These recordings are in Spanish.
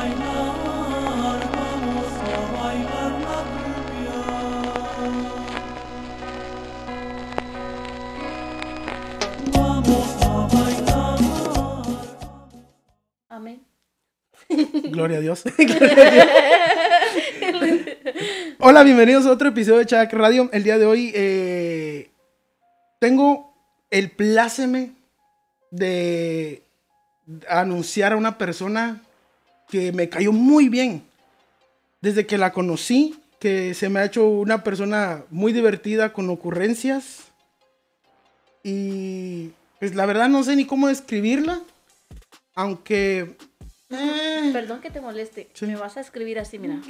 bailar, vamos a. Amén. Gloria a Dios. Hola, bienvenidos a otro episodio de Chac Radio. El día de hoy eh, tengo el pláceme de anunciar a una persona que me cayó muy bien. Desde que la conocí, que se me ha hecho una persona muy divertida con ocurrencias. Y pues la verdad no sé ni cómo describirla. Aunque... eh, Perdón que te moleste. Sí. Me vas a escribir así, mira.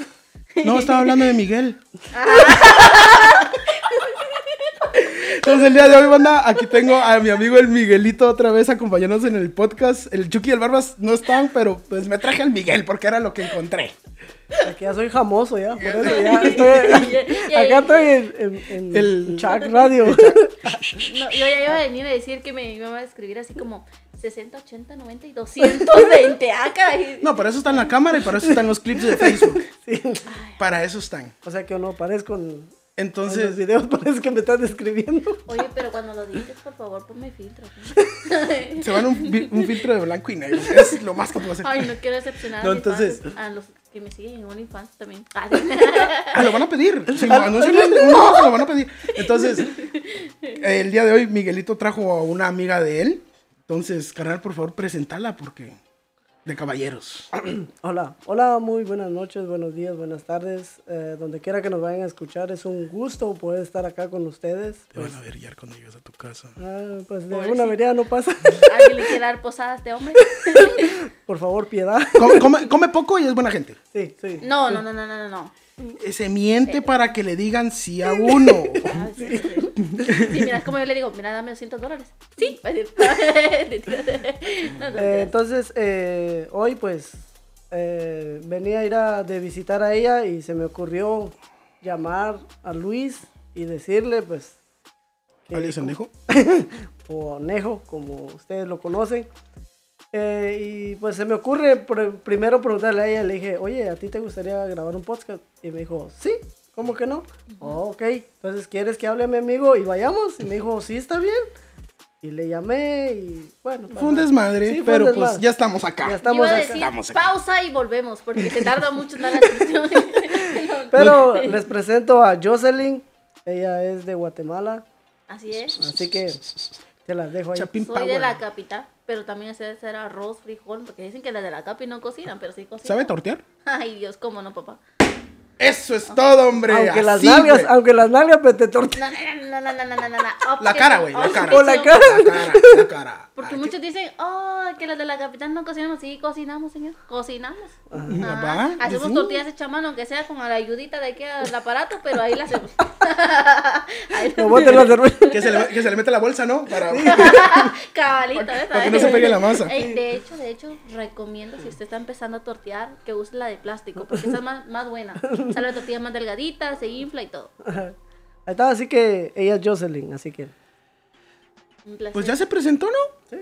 No, estaba hablando de Miguel. Entonces el día de hoy, banda, aquí tengo a mi amigo el Miguelito otra vez acompañándonos en el podcast. El Chucky y el Barbas no están, pero pues me traje al Miguel porque era lo que encontré. Aquí ya soy famoso ya, por eso ya estoy, acá estoy en, en, en El- Chac Radio. No, yo ya iba a venir a decir que me iba a escribir así como 60, 80, 90 y 220. Ah, caray. No, para eso está en la cámara y para eso están los clips de Facebook. Sí. Para eso están. O sea que yo no parezco en, en los Entonces, videos, parece que me están describiendo. Oye, pero cuando lo dices, por favor, ponme filtro. ¿sí? se van un, un filtro de blanco y negro. Es lo más que puedo hacer. Ay, no quiero decepcionar No, a entonces- fans, a los que me siguen en OnlyFans también. Ah. Ah, lo van a pedir. Si no, no se lo- no, se lo van a pedir. Entonces, el día de hoy Miguelito trajo a una amiga de él. Entonces, carnal, por favor, presentala porque de caballeros. Hola, hola, muy buenas noches, buenos días, buenas tardes. eh, donde quiera que nos vayan a escuchar, es un gusto poder estar acá con ustedes. Te van a ver ya cuando llegues a tu casa. Ah, pues de Pobrecito. alguna manera no pasa. ¿Alguien le quiere dar posada a este hombre? Por favor, piedad. Come, come- come poco y es buena gente. Sí, sí. No, no, no, no, no, no, no. Eh, Se miente para que le digan sí a uno. Ah, sí, sí, sí. Mira, es como yo le digo, mira, dame 200 dólares. Sí, va a decir. No, no, Eh, entonces, eh, hoy pues eh, venía a ir a, de visitar a ella y se me ocurrió llamar a Luis y decirle pues, que- ¿Alguien se dijo? o Nejo, como ustedes lo conocen. Eh, y pues se me ocurre pr- primero preguntarle a ella, le dije, oye, ¿a ti te gustaría grabar un podcast? Y me dijo, sí, ¿cómo que no? "Oh, ok, entonces ¿quieres que hable a mi amigo y vayamos? Y me dijo, sí, está bien. Y le llamé y bueno. Fue un desmadre, Sí, fue un pero pues ya estamos acá. Ya Iba estamos acá. decir Estamos acá. pausa y volvemos, porque se tarda mucho en dar la descripción. Pero les presento a Jocelyn, ella es de Guatemala, Así es. así que te las dejo ahí. Chapín Soy de la capital, pero también hacer arroz, frijol, porque dicen que las de la capi no cocinan, pero sí cocinan. ¿Sabe tortear? Ay, Dios, cómo no, papá. Eso es todo, hombre. Aunque las nalgas, aunque las nalgas pues, te tortean. No, no, no, no, no, no, no, no. La cara, güey, la cara. O la cara. La cara, la cara. Porque Ay, muchos dicen, oh, que las de la capital no cocinamos. Sí, cocinamos, señor. Cocinamos. Ajá. ¿Va? Hacemos Sí. tortillas hechas a mano, aunque sea con la ayudita de aquí al aparato, pero ahí la hacemos. ahí la. Que se, le, que se le mete la bolsa, ¿no? Para... Cabalito, ¿ves? Para que no se pegue la masa. Ey, de hecho, de hecho, recomiendo si usted está empezando a tortear, que use la de plástico, porque esa es más, más buena. Sale la tortilla más delgadita, se infla y todo. Ahí está, así que ella es Jocelyn, así que. Un placer. Pues ya se presentó, ¿no?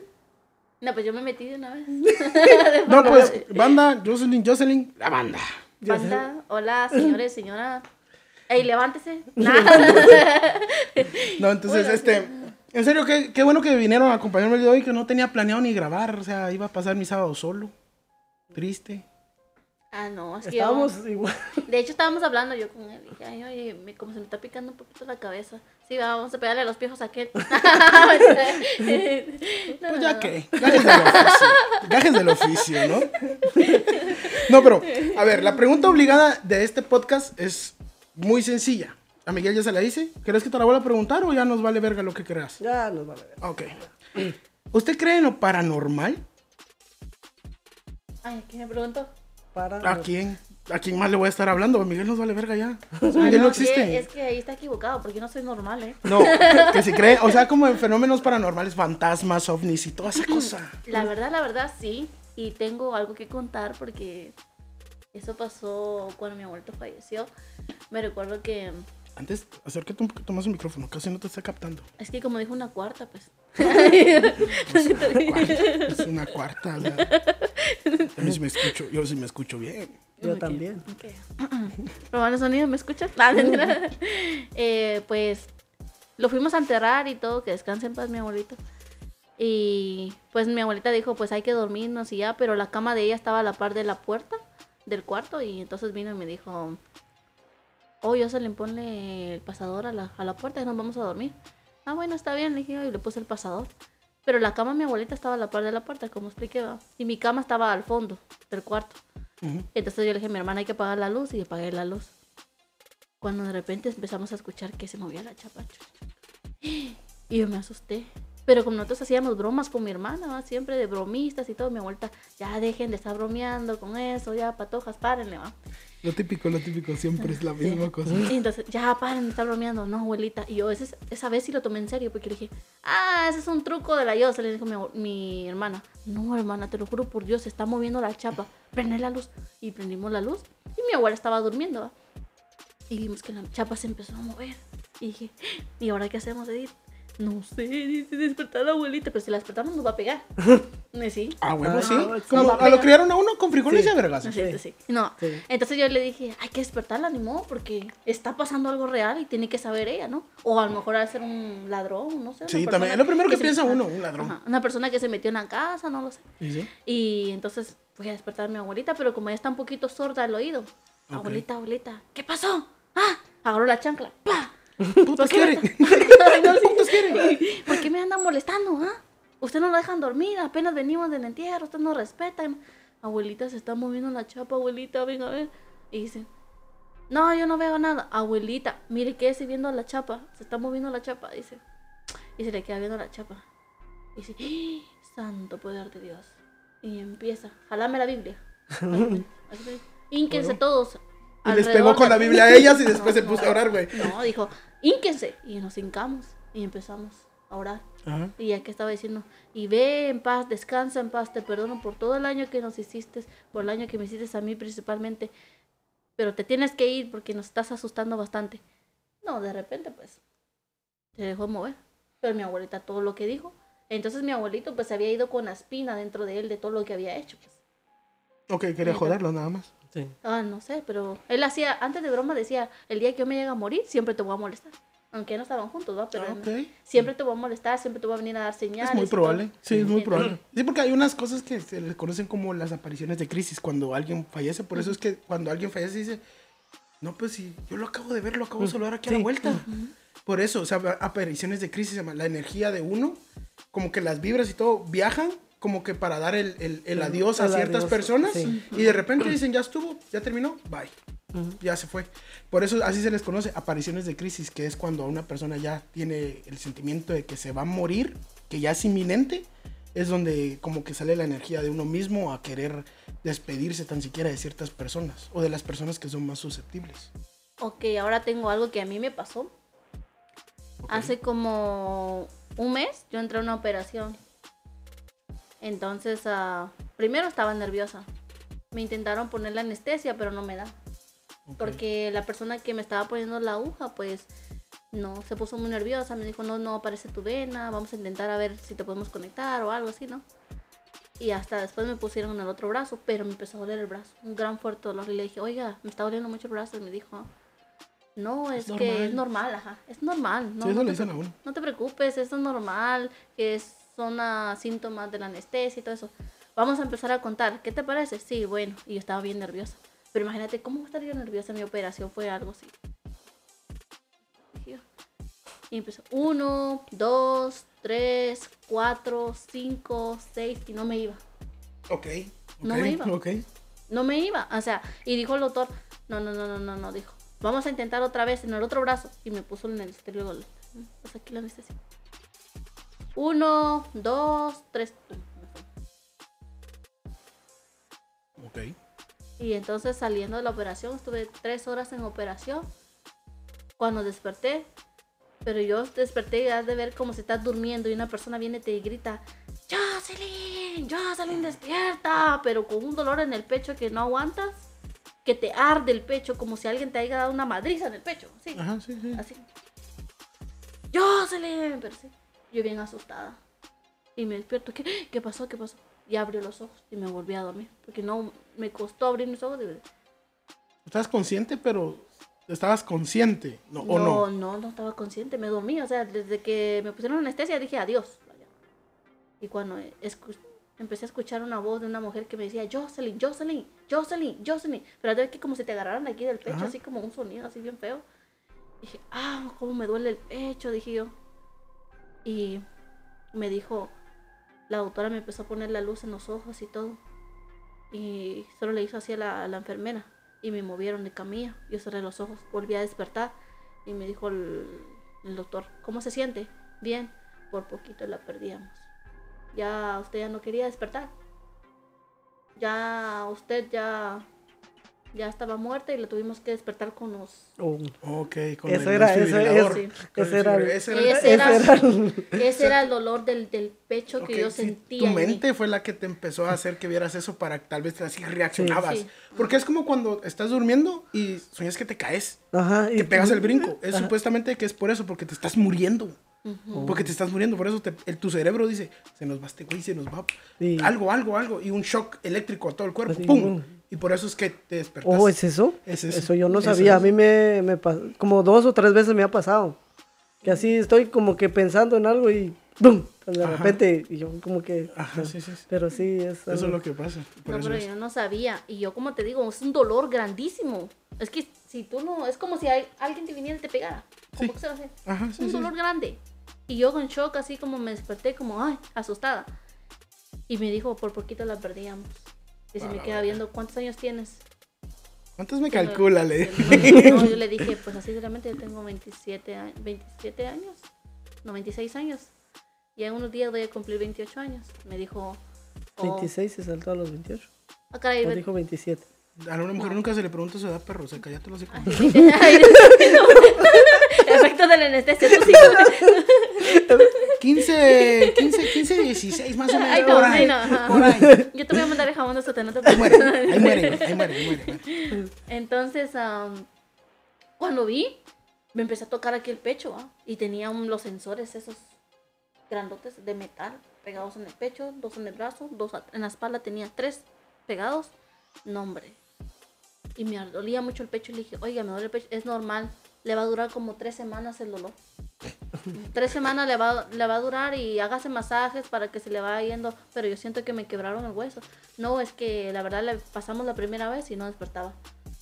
No, pues yo me metí de una vez. No, pues, banda, Jocelyn, Jocelyn, la banda. Banda, hola, señores, señora. Ey, levántese. No, entonces, este, en serio, qué, qué bueno que vinieron a acompañarme el día de hoy, que no tenía planeado ni grabar, o sea, iba a pasar mi sábado solo, triste. Ah, no, es que Estábamos yo- igual. De hecho, estábamos hablando yo con él. y Dije, ay, oye, me- como se me está picando un poquito la cabeza. Sí, va, vamos a pegarle a los piojos a aquel. Pues ya que, gajes del oficio, gajes del oficio, ¿no? No, pero, a ver, la pregunta obligada de este podcast es muy sencilla. A Miguel ya se la hice. ¿Crees que te la vuelva a preguntar o ya nos vale verga lo que creas? Ya nos vale ver. Ok. ¿Usted cree en lo paranormal? Ay, ¿qué me preguntó? Para. ¿A quién? ¿A quién más le voy a estar hablando? Miguel nos vale verga ya. Miguel no es que- existe. Es que ahí está equivocado, porque yo no soy normal, ¿eh? No, que si cree, o sea, como en fenómenos paranormales, fantasmas, ovnis y toda esa cosa. La verdad, la verdad, sí. Y tengo algo que contar porque eso pasó cuando mi abuelito falleció. Me recuerdo que Antes, acércate un poquito más al micrófono, casi no te está captando. Es que como dijo una cuarta, pues. Es una cuarta. o sea. Yo sí me escucho, yo sí me escucho bien. Yo Ok, también. ok. Probando sonido, ¿me escuchas? Ah. Eh, pues lo fuimos a enterrar y todo, que descanse en paz mi abuelito. Y pues mi abuelita dijo, pues hay que dormirnos y ya, pero la cama de ella estaba a la par de la puerta del cuarto y entonces vino y me dijo, oh, yo se le pone el pasador a la, a la puerta y nos vamos a dormir. Ah, bueno, está bien, le dije y le puse el pasador. Pero la cama de mi abuelita estaba a la par de la puerta, como expliqué, ¿va? y mi cama estaba al fondo del cuarto. Entonces yo le dije a mi hermana, hay que apagar la luz y apagué la luz. Cuando de repente empezamos a escuchar que se movía la chapa. Y yo me asusté. Pero como nosotros hacíamos bromas con mi hermana, siempre de bromistas y todo, mi abuelita, ya dejen de estar bromeando con eso, ya patojas, párenle, va. Lo típico, lo típico, siempre es la Sí. misma cosa. Y entonces, ya paren de estar bromeando, no, abuelita. Y yo ese- esa vez sí lo tomé en serio, porque le dije, ah, ese es un truco de la Yosa, le dijo mi hermana. No, hermana, te lo juro por Dios, se está moviendo la chapa. Prende la luz. Y prendimos la luz. Y mi abuela estaba durmiendo, ¿va? Y vimos que la chapa se empezó a mover. Y dije, ¿y ahora qué hacemos, Edith? No sé, dice despertar a la abuelita, pero si la despertamos nos va a pegar. ¿Eh, Sí. Ah, bueno, Ah, sí. no, Como a lo criaron a uno con frijoles Sí. y vergas. Sí, sí, sí. No. Sí. Entonces yo le dije, hay que despertarla, ni modo, porque está pasando algo real y tiene que saber ella, ¿no? O a lo mejor ser un ladrón, no sé. Sí, también, es lo primero que piensa uno, un ladrón. Ajá, una persona que se metió en la casa, no lo sé. Y entonces fui a despertar a mi abuelita, pero como ella está un poquito sorda al oído. Abuelita, abuelita, ¿qué pasó? ¡Ah! Agarró la chancla. ¡Pah! Putas qué. Ay, no, sí. ¿Por qué me andan molestando, ah? Usted no lo dejan dormir, apenas venimos del entierro, usted no respeta. Abuelita, se está moviendo la chapa, abuelita, venga a ver. Y dice, no, yo no veo nada. Abuelita, mire, quédese viendo la chapa, se está moviendo la chapa, dice. Y se le queda viendo la chapa. Y dice, ¡Ah! santo poder de Dios. Y empieza, jalame la Biblia. Ínquense todos. Y les pegó con la Biblia a ellas y después No, se puso no. a orar, güey. No, dijo, ínquense. Y nos hincamos y empezamos a orar. Ajá. Y aquí estaba diciendo, y ve en paz, descansa en paz, te perdono por todo el año que nos hiciste, por el año que me hiciste a mí principalmente, pero te tienes que ir porque nos estás asustando bastante. No, de repente pues se dejó mover, pero mi abuelita todo lo que dijo. Entonces mi abuelito pues se había ido con la espina dentro de él de todo lo que había hecho. Pues. Ok, quería joderlo nada más. Sí. Ah, no sé, pero él hacía, antes de broma decía, el día que yo me llegue a morir, siempre te voy a molestar. Aunque no estaban juntos, ¿va? Pero Ah, siempre te voy a molestar, siempre te voy a venir a dar señales. Es muy probable. Sí, es muy probable. Sí, porque hay unas cosas que se les conocen como las apariciones de crisis cuando alguien fallece. Por eso es que cuando alguien fallece dice, no, pues sí, yo lo acabo de ver, lo acabo de saludar aquí a la vuelta. Por eso, o sea, apariciones de crisis, la energía de uno, como que las vibras y todo viajan como que para dar el, el- el adiós a el ciertas adiós, personas sí. y de repente dicen, ya estuvo, ya terminó, bye. Ya se fue. Por eso así se les conoce apariciones de crisis, que es cuando una persona ya tiene el sentimiento de que se va a morir, que ya es inminente, es donde como que sale la energía de uno mismo a querer despedirse tan siquiera de ciertas personas o de las personas que son más susceptibles. Ok, ahora tengo algo que a mí me pasó. Hace como un mes yo entré a una operación. Entonces, ah, primero estaba nerviosa. Me intentaron poner la anestesia, pero no me da. Porque la persona que me estaba poniendo la aguja, pues no, se puso muy nerviosa. Me dijo, no, no aparece tu vena, vamos a intentar a ver si te podemos conectar o algo así, ¿no? Y hasta después me pusieron en el otro brazo, pero me empezó a doler el brazo. Un gran fuerte dolor. Y le dije, oiga, me está doliendo mucho el brazo. Y me dijo, no, es, que normal. es normal, ajá. Es normal. No, Sí, eso no le dicen a uno. no te preocupes, eso es normal, que es- son síntomas de la anestesia y todo eso. Vamos a empezar a contar. ¿Qué te parece? Sí, bueno. Y yo estaba bien nerviosa. Pero imagínate, ¿cómo estaría nerviosa? Mi operación fue algo así. Y empezó. Uno, dos, tres, cuatro, cinco, seis. Y no me iba. Ok. No ok, me iba. Ok. No me iba. O sea, y dijo el doctor, no, no, no, no, no, no, dijo. Vamos a intentar otra vez en el otro brazo. Y me puso en el exterior. Pues aquí la anestesia. Uno, dos, tres. Ok. Y entonces saliendo de la operación, estuve tres horas en operación. Cuando desperté, pero yo desperté y has de ver como si estás durmiendo y una persona viene y te grita, Jocelyn, Jocelyn, despierta, pero con un dolor en el pecho que no aguantas, que te arde el pecho como si alguien te haya dado una madriza en el pecho, sí, Ajá, sí, sí. así. Jocelyn, pero sí, yo bien asustada. Y me despierto, ¿qué, ¿qué pasó? ¿Qué pasó? Y abrió los ojos y me volví a dormir. Porque no, me costó abrir mis ojos. y- Estabas consciente, pero estabas consciente, ¿no? ¿o no, no? no, no estaba consciente, me dormí. O sea, desde que me pusieron anestesia dije adiós. Y cuando empecé a escuchar una voz de una mujer que me decía, Jocelyn, Jocelyn, Jocelyn, Jocelyn. Pero de que como si te agarraran aquí del pecho, Ajá. así como un sonido así bien feo. Dije, ah, cómo me duele el pecho, dije yo. Y me dijo, la doctora me empezó a poner la luz en los ojos y todo. Y solo le hizo así a la, enfermera. Y me movieron de camilla. Yo cerré los ojos, volví a despertar. Y me dijo el, el doctor, ¿cómo se siente? Bien, por poquito la perdíamos. Ya usted ya no quería despertar. Ya usted ya, ya estaba muerta y la tuvimos que despertar con los... Oh, Ok, con Eso el era- ese era. Ese era el- Ese era, ese era el- ese era el dolor del, del pecho que yo sí, sentía. tu mente fue la que te empezó a hacer que vieras eso para que tal vez así reaccionabas. Sí. Porque es como cuando estás durmiendo y sueñas que te caes, Ajá. que y pegas tú- el brinco. Es Ajá. supuestamente que es por eso, porque te estás muriendo. Porque te estás muriendo, por eso te- el- tu cerebro dice, se nos va este güey, se nos va. Sí. Algo, algo, algo. Y un shock eléctrico a todo el cuerpo. Así, ¡Pum! boom. Y por eso es que te despertas. Oh, ¿es eso? Es eso. eso. yo no Eso sabía. es. A mí me, me pasó, como dos o tres veces me ha pasado. Que así estoy como que pensando en algo y ¡bum! Pues de Ajá. repente, y yo como que... Ajá, sí, sí, sí. Pero sí, es... Eso es lo que pasa. Por No, eso pero es. yo no sabía. Y yo, como te digo, es un dolor grandísimo. Es que si tú no. Es como si hay- alguien te viniera y te pegara. Como Sí. que se va a hacer. Ajá, sí, un sí. dolor grande. Y yo con shock, así como me desperté, como, ay, asustada. Y me dijo, por poquito la perdíamos. Y se A me queda viendo, ¿cuántos años tienes? ¿Cuántos me calcula, le? No, yo le dije, pues así realmente yo tengo 27, a- 27 años. No, 26 años. Y en unos días voy a cumplir 28 años. Me dijo, oh, 26 se saltó a los 28. ah, caray, ve- dijo 27. A una mujer nunca se le pregunta su edad, perro. Se cállate los hijos. Efecto de la anestesia, tú sí. 15, 15, 15, 16 más o menos. Ay, no, por ay, ahí, no, por ahí. Yo te voy a mandar el jabón de sotén, no te Ahí muere, ahí muere, ahí muere, ahí muere. Entonces, am, cuando vi, me empecé a tocar aquí el pecho, ¿ah? y tenía un- los sensores esos grandotes de metal pegados en el pecho, dos en el brazo, dos en la espalda, tenía tres pegados. No, hombre. Y me dolía mucho el pecho y le dije, oiga, me duele el pecho, es normal, le va a durar como tres semanas el dolor. tres semanas le va, le va a durar y hágase masajes para que se le vaya yendo, pero yo siento que me quebraron el hueso. No, es que la verdad le pasamos la primera vez y no despertaba.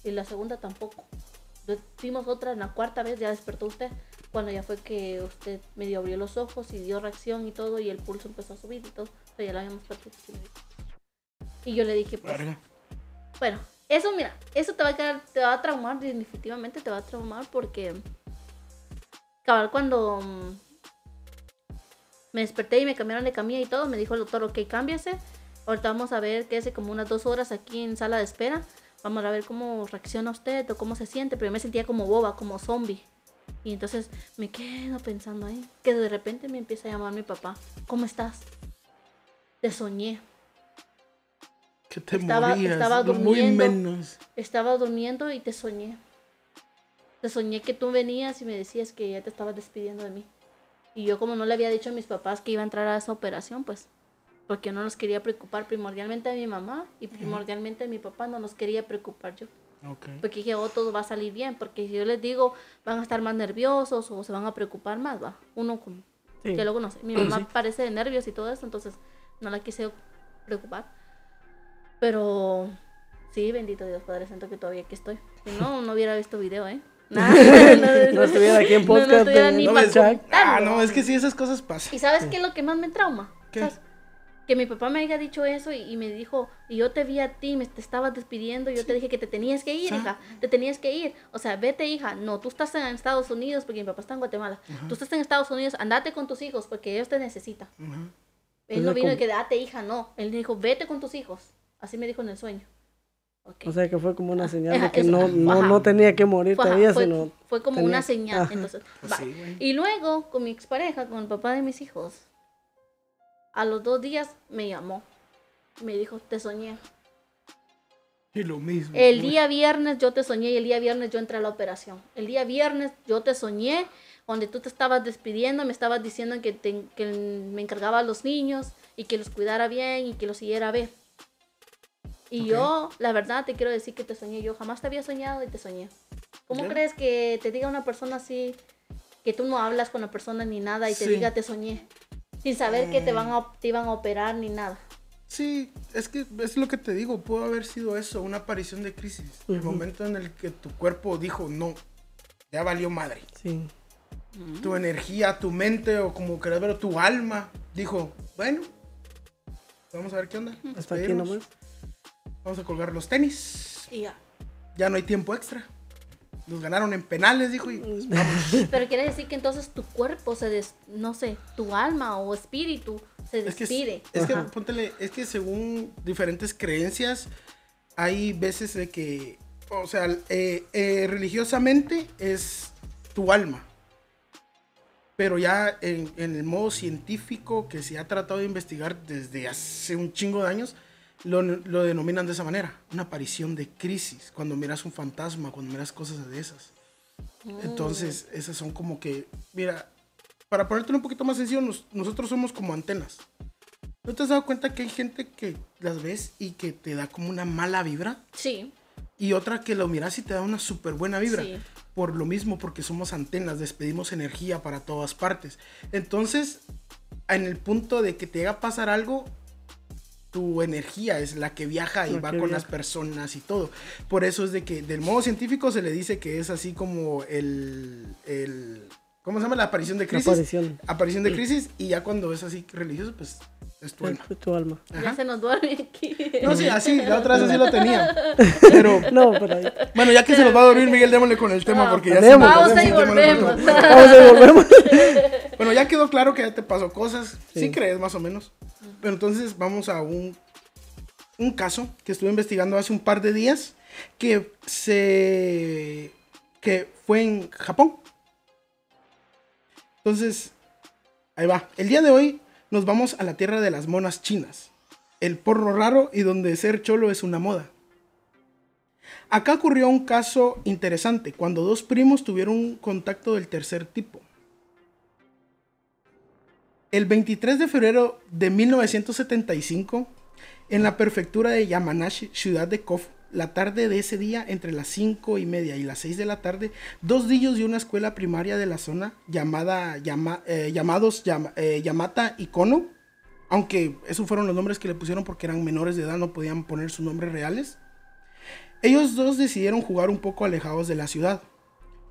Y la segunda tampoco. Fuimos otra, en la cuarta vez ya despertó usted. Cuando ya fue que usted medio abrió los ojos y dio reacción y todo, y el pulso empezó a subir y todo, pero ya lo habíamos perdido. Y yo le dije, pues, bueno, eso mira, eso te va a quedar, te va a traumar, definitivamente te va a traumar porque cabal cuando mm, me desperté y me cambiaron de camilla y todo, me dijo el doctor, ok, cámbiase, ahorita vamos a ver, quédese como unas dos horas aquí en sala de espera, vamos a ver cómo reacciona usted o cómo se siente, pero yo me sentía como boba, como zombie. Y entonces me quedo pensando ahí, que de repente me empieza a llamar mi papá, ¿cómo estás? Te soñé. Que te Estaba- morías. estaba no muy durmiendo. menos. Estaba durmiendo y te soñé. Te soñé que tú venías y me decías que ya te estabas despidiendo de mí. Y yo como no le había dicho a mis papás que iba a entrar a esa operación, pues, porque no los quería preocupar primordialmente a mi mamá y primordialmente a mi papá no los quería preocupar yo. Ok. Porque dije, oh, todo va a salir bien, porque si yo les digo, van a estar más nerviosos o se van a preocupar más, va. Uno como, Sí. que luego no sé, mi mamá parece de nervios y todo eso, entonces no la quise preocupar. Pero sí, bendito Dios Padre Santo que todavía aquí estoy. Si no, no hubiera visto video, ¿eh? Nada, No estuviera aquí en No, no podcast estuviera de- ni No, para ah, no, es que sí, esas cosas pasan. ¿Y sabes qué es lo que más me trauma? ¿Qué? ¿Sabes? Que mi papá me haya dicho eso y, y me dijo, y yo te vi a ti, me te estabas despidiendo, y yo te dije que te tenías que ir, hija, te tenías que ir. O sea, vete, hija. No, tú estás en Estados Unidos, porque mi papá está en Guatemala. Tú estás en Estados Unidos, andate con tus hijos, porque ellos te necesitan. Él O no vino y como- que date, hija, no. Él dijo, vete con tus hijos. Así me dijo en el sueño. Ok. O sea que fue como una señal Ajá, de que eso, no, no, no tenía que morir ajá, todavía, fue- sino... fue como tenía- una señal. ajá. Entonces, Pues va. sí. Y luego, con mi expareja, con el papá de mis hijos, a los dos días me llamó. Me dijo, te soñé. Y lo mismo. El día viernes yo te soñé y el día viernes yo entré a la operación. El día viernes yo te soñé donde tú te estabas despidiendo, me estabas diciendo que, te- que me encargaba a los niños y que los cuidara bien y que los siguiera bien. Y Ok. yo, la verdad, te quiero decir que te soñé. Yo jamás te había soñado y te soñé. ¿Cómo Ya. crees que te diga una persona así, que tú no hablas con la persona ni nada y te Sí. diga te soñé? Sin saber que te, van a, te iban a operar ni nada. Sí, es que es lo que te digo, pudo haber sido eso, una aparición de crisis. El momento en el que tu cuerpo dijo, no, ya valió madre. Sí. Tu energía, tu mente o como querés ver, tu alma dijo, bueno, vamos a ver qué onda. Hasta aquí nomás. Vamos a colgar los tenis. Y ya. Ya no hay tiempo extra. Nos ganaron en penales, dijo. Y pues, Pero quiere decir que entonces tu cuerpo se des, no sé, tu alma o espíritu se es que, despide. es que, es que según diferentes creencias, hay veces de que, o sea, eh, eh, religiosamente es tu alma. Pero ya en, en el modo científico que se ha tratado de investigar desde hace un chingo de años, lo, lo denominan de esa manera, una aparición de crisis, cuando miras un fantasma, cuando miras cosas de esas. Entonces, esas son como que, mira, para ponértelo un poquito más sencillo, nos- nosotros somos como antenas. ¿No te has dado cuenta que hay gente que las ves y que te da como una mala vibra? Sí, Y otra que lo miras y te da una súper buena vibra. Sí. Por lo mismo, porque somos antenas, despedimos energía para todas partes. Entonces, en el punto de que te llega a pasar algo, tu energía es la que viaja y La va con las personas y todo. Por eso es de que del modo científico se le dice que es así como el... el ¿Cómo se llama? La aparición de La crisis. aparición. Aparición de crisis y ya cuando es así religioso, pues es tu alma. Tu, tu alma. ya se nos duerme aquí. No, sí, así, la otra vez así lo tenía. Pero No, pero ahí. bueno, ya que se nos va a dormir, Miguel, démosle con el tema No, porque ya se nos- Pausa y sí, démosle con el volvemos. Vamos a volvemos. Bueno, ya quedó claro que ya te pasó cosas. Sí, Sí. crees, más o menos. Entonces vamos a un, un caso que estuve investigando hace un par de días que se. que fue en Japón. Entonces, ahí va. El día de hoy nos vamos a la tierra de las monas chinas. El porro raro y donde ser cholo es una moda. Acá ocurrió un caso interesante cuando dos primos tuvieron un contacto del tercer tipo. El 23 de febrero de 1975, en la prefectura de Yamanashi, ciudad de Kofu, la tarde de ese día, entre las 5 y media y las 6 de la tarde, dos niños de una escuela primaria de la zona llamada, llama- eh, llamados eh, Yamata y Kono, aunque esos fueron los nombres que le pusieron porque eran menores de edad, no podían poner sus nombres reales. Ellos dos decidieron jugar un poco alejados de la ciudad,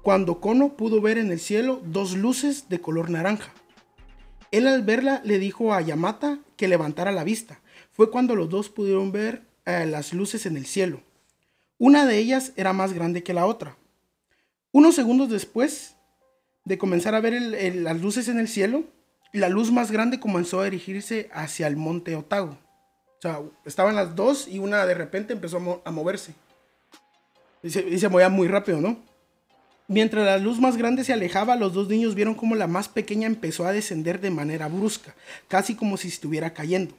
cuando Kono pudo ver en el cielo dos luces de color naranja. Él al verla le dijo a Yamata que levantara la vista. Fue cuando los dos pudieron ver eh, las luces en el cielo. Una de ellas era más grande que la otra. Unos segundos después de comenzar a ver las luces en el cielo, la luz más grande comenzó a dirigirse hacia el monte Otago. O sea, estaban las dos y una de repente empezó a moverse. Y se, y se movía muy rápido, ¿no? Mientras la luz más grande se alejaba, los dos niños vieron como la más pequeña empezó a descender de manera brusca, casi como si estuviera cayendo.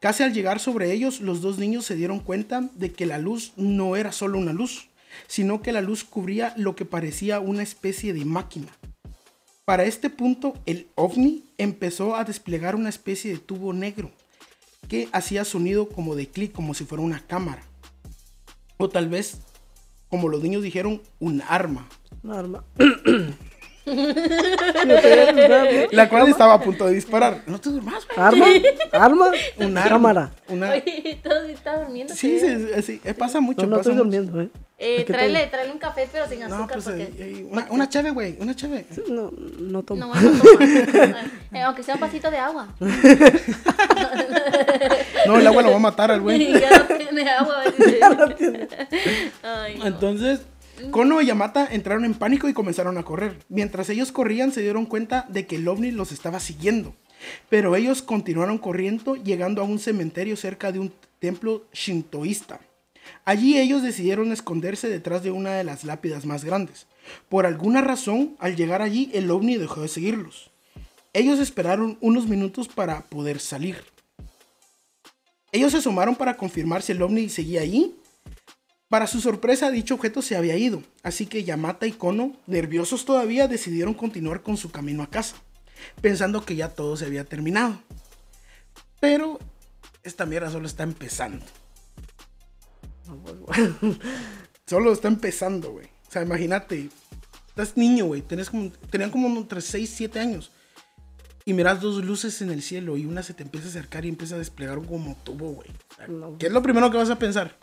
Casi al llegar sobre ellos, los dos niños se dieron cuenta de que la luz no era solo una luz, sino que la luz cubría lo que parecía una especie de máquina. Para este punto, el ovni empezó a desplegar una especie de tubo negro que hacía sonido como de clic, como si fuera una cámara. O tal vez, como los niños dijeron, un arma. Arma. La cual estaba a punto de disparar. No te duermas, güey. ¿Arma? ¿Arma? Un arma. Cámara. Una... Oye, todo está durmiendo. Sí, sí, sí, pasa mucho. No, no pasa estoy mucho. durmiendo, ¿eh? Eh, tráele, tráele un café, pero sin No, azúcar. pues porque... eh, eh, una, una cheve, güey, una cheve. No, no tomo. No, bueno, toma. Eh, aunque sea un vasito de agua. No, el agua lo va a matar al güey. ya no tiene agua. dice. Ay, no. Entonces, Kono y Yamata entraron en pánico y comenzaron a correr. Mientras ellos corrían, se dieron cuenta de que el ovni los estaba siguiendo. Pero ellos continuaron corriendo, llegando a un cementerio cerca de un templo shintoísta. Allí ellos decidieron esconderse detrás de una de las lápidas más grandes. Por alguna razón, al llegar allí, el ovni dejó de seguirlos. Ellos esperaron unos minutos para poder salir. Ellos se asomaron para confirmar si el ovni seguía ahí, Para su sorpresa, dicho objeto se había ido, así que Yamata y Kono, nerviosos todavía, decidieron continuar con su camino a casa, pensando que ya todo se había terminado. Pero esta mierda solo está empezando. Solo está empezando, güey. O sea, imagínate, estás niño, güey, como, tenían como entre 6, 7 años. Y miras dos luces en el cielo y una se te empieza a acercar y empieza a desplegar como tubo, güey. ¿Qué es lo primero que vas a pensar?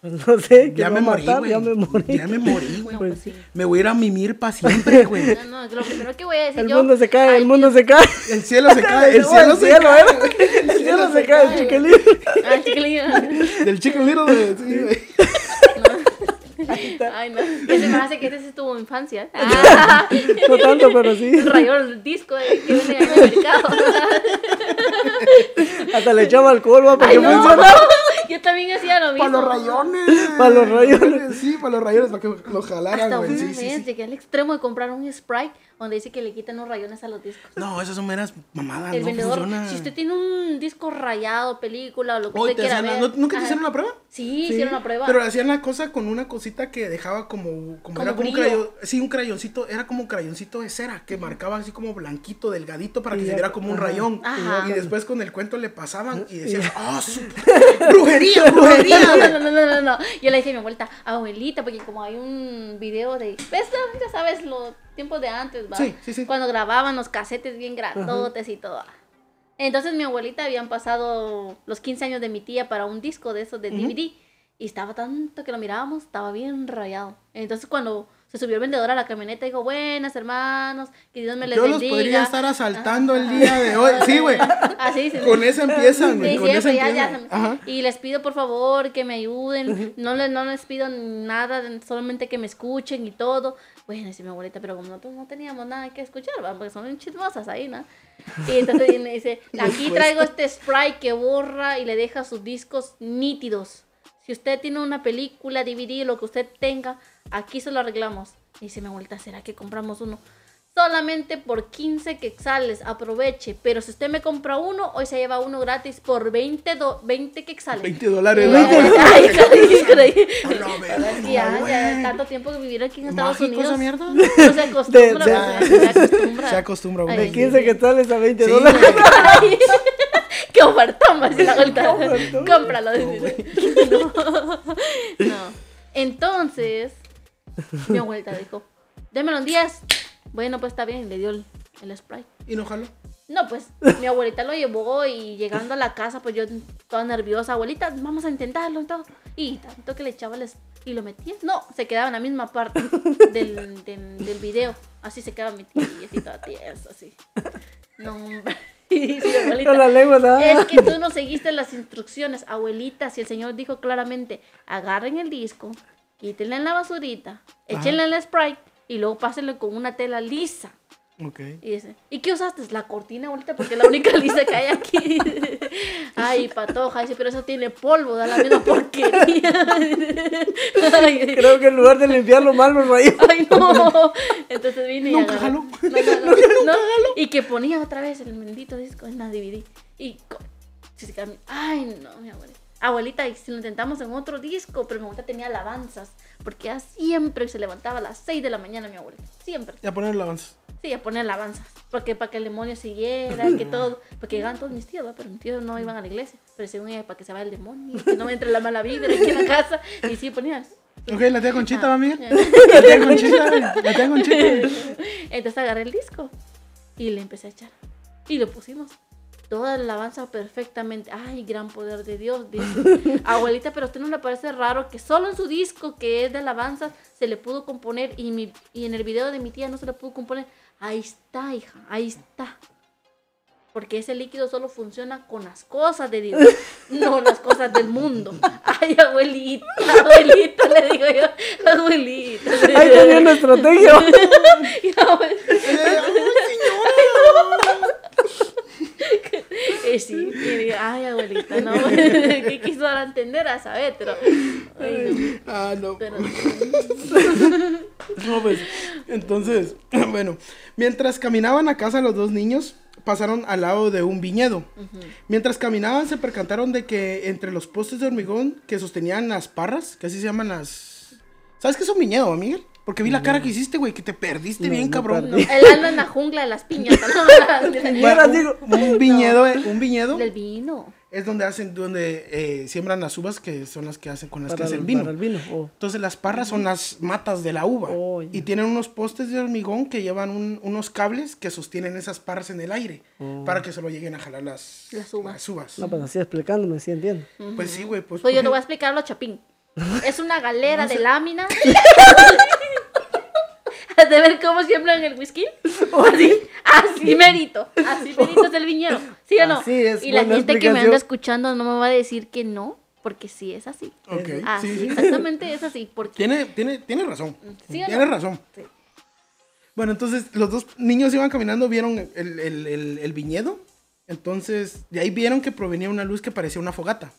Pues no sé, que Ya me morí, matar, güey. ya me morí. Ya me morí, güey. No, Pues sí. Me voy a ir a mimir para siempre, güey. No, no, lo primero que voy a decir El yo. mundo se cae, ay, el mundo Dios- se cae. El cielo se cae, el cielo se cae. era. El cielo se cae, el chiquilín. Ay, chiquilín. Del little de... sí, güey. Ay, no. Que se me hace que esa es tu infancia. Ah, No tanto, pero sí. rayó el disco eh, que ahí en el mercado. Hasta le echaba alcohol, va, porque no, funciona. no. Yo también hacía lo mismo. Para los rayones. Pa' los rayones. Sí, para los rayones, para que los jalaran, Hasta güey. Sí, sí, sí. llegué al extremo de comprar un Sprite donde dice que le quitan los rayones a los discos. No, esas son meras mamadas, el no vendedor, funciona. si usted tiene un disco rayado, película o lo que Hoy usted te quiera hacían ver. la- ¿no- ¿Nunca te hicieron la prueba? Sí, hicieron la prueba. Pero hacían la cosa con una cosita que dejaba como, como, Como era como un crayón, sí, un crayoncito, era como un crayoncito de cera que marcaba así como blanquito, delgadito para que se viera como un rayón. Ajá. Y después con el cuento le pasaban y decían, ¡ah, su brujería, brujería! No, no, no, no, no. Yo le dije a mi abuelita, abuelita, porque como hay un video de, ¿ves? Ya sabes, los tiempos de antes, ¿va? Sí, sí, sí. Cuando grababan los casetes bien grandotes y todo. Entonces mi abuelita habían pasado los 15 años de mi tía para un disco de esos de DVD. Y estaba tanto que lo mirábamos, estaba bien rayado. Entonces cuando se subió el vendedor a la camioneta, dijo, buenas hermanos, que Dios me les Yo los bendiga. podría estar asaltando el día de hoy. Sí, güey. Así, sí, sí. Con esa empiezan, güey. Sí, con esa siempre, ya, empiezan. ya. Ajá. Y les pido por favor que me ayuden. No les, no les pido nada, solamente que me escuchen y todo. Bueno, dice mi abuelita, pero como nosotros no teníamos nada que escuchar, porque son chismosas ahí, ¿no? Y entonces viene y dice, aquí traigo este spray que borra y le deja sus discos nítidos. Si usted tiene una película, DVD, lo que usted tenga, aquí se lo arreglamos. Y dice mi abuelita, ¿será que compramos uno? Solamente por 15 quetzales, aproveche. Pero si usted me compra uno, hoy se lleva uno gratis por 20, do- 20 quetzales. 20 dólares. Eh, ¿no? ay, caray, caray. A la verga, Es que ya, ya tanto tiempo que vivir aquí en Estados Mágico esa Unidos. mierda. No se acostumbra, De- pues, se acostumbra. Se acostumbra uno. Ay, De sí, 15 sí. que sales a 20 Sí, dólares. Qué ofertón, va a decir la vuelta. Cómpralo. No. no. Entonces, mi abuelita dijo, démelo en 10. Bueno, pues está bien, le dio el, el spray. Y no jalo. No, pues mi abuelita lo llevó y llegando a la casa, pues yo toda nerviosa, abuelita, vamos a intentarlo y todo. Y tanto que le echaba el y lo metía. No, se quedaba en la misma parte del, del, del video. Así se quedaba mi tía y así toda tiesa, así. No, hombre. Y mi abuelita, la lengua nada. es que tú no seguiste las instrucciones, abuelita. Si el señor dijo claramente, agarren el disco, quítenle en la basurita, échenle el spray y luego pásenlo con una tela lisa. Ok. Y dice, ¿y qué usaste? La cortina, abuelita, porque es la única lisa que hay aquí. Ay, patoja, dice, pero eso tiene polvo, da la misma porquería. Ay, Creo que en lugar de limpiarlo mal, los rayos. Ay, no. Entonces vine y Nunca agarré-. No, no, no, no. Y que ponía otra vez el bendito disco en la DVD. Y cami- Ay, no, mi abuelita. Abuelita, y si lo intentamos en otro disco, pero mi abuelita tenía alabanzas. Porque ella siempre se levantaba a las 6 de la mañana, mi abuelita. Siempre. Ya poner el avance. Sí, a poner alabanzas. Porque para que el demonio siguiera, que todo. Porque llegaban todos mis tíos, ¿va? pero mis tíos no iban a la iglesia. Pero según ella, para que se vaya el demonio, que no me entre la mala vibra aquí en la casa. Y sí, ponían. Ok, la tía Conchita, va, Miguel. Ya. La tía Conchita, la tía Conchita. Entonces agarré el disco y le empecé a echar. Y lo pusimos. Toda la alabanza perfectamente. Ay, gran poder de Dios, dice. Abuelita, pero a usted no le parece raro que solo en su disco que es de alabanza se le pudo componer y, mi, y en el video de mi tía no se le pudo componer. Ahí está, hija, ahí está. Porque ese líquido solo funciona con las cosas de Dios, no las cosas del mundo. Ay, abuelita, abuelita, le digo yo, abuelita. Ahí tenía una estrategia. Y abuelita, Eh, sí, y ay, abuelita, no, ¿qué quiso dar a entender a saber? Pero, ay, no, Ah, no. pero, No, pues, entonces, bueno, mientras caminaban a casa los dos niños, pasaron al lado de un viñedo. Mientras caminaban se percataron de que entre los postes de hormigón que sostenían las parras, que así se llaman las... ¿Sabes qué es un viñedo, Miguel? Porque vi la cara que hiciste, güey, que te perdiste No, bien, no cabrón. No, él anda en la jungla de las piñas. ¿no? Y ahora digo, Un viñedo, eh, un viñedo Del vino. es donde hacen, donde eh, siembran las uvas que son las que hacen con las para, que hacen el- vino. para el vino. oh. Entonces las parras son las matas de la uva Oh, y tienen unos postes de hormigón que llevan un- unos cables que sostienen esas parras en el aire para que se lo lleguen a jalar las, Las uvas. las uvas. No, pues así explicándome, sí entiendo. Pues sí, güey, pues. Pues yo te voy a explicar lo chapín. Es una galera de lámina. ¿Has de ver cómo siembran el whisky? Así, así merito. Así merito es el viñero. ¿Sí o no? Así es, y la gente que me anda escuchando no me va a decir que no, porque sí es así. Ok, Así, sí, exactamente es así. Porque Tiene, tiene, tiene razón. ¿Sí o tiene no? razón. Sí. Bueno, entonces los dos niños iban caminando, vieron el, el- el- el viñedo. Entonces, de ahí vieron que provenía una luz que parecía una fogata.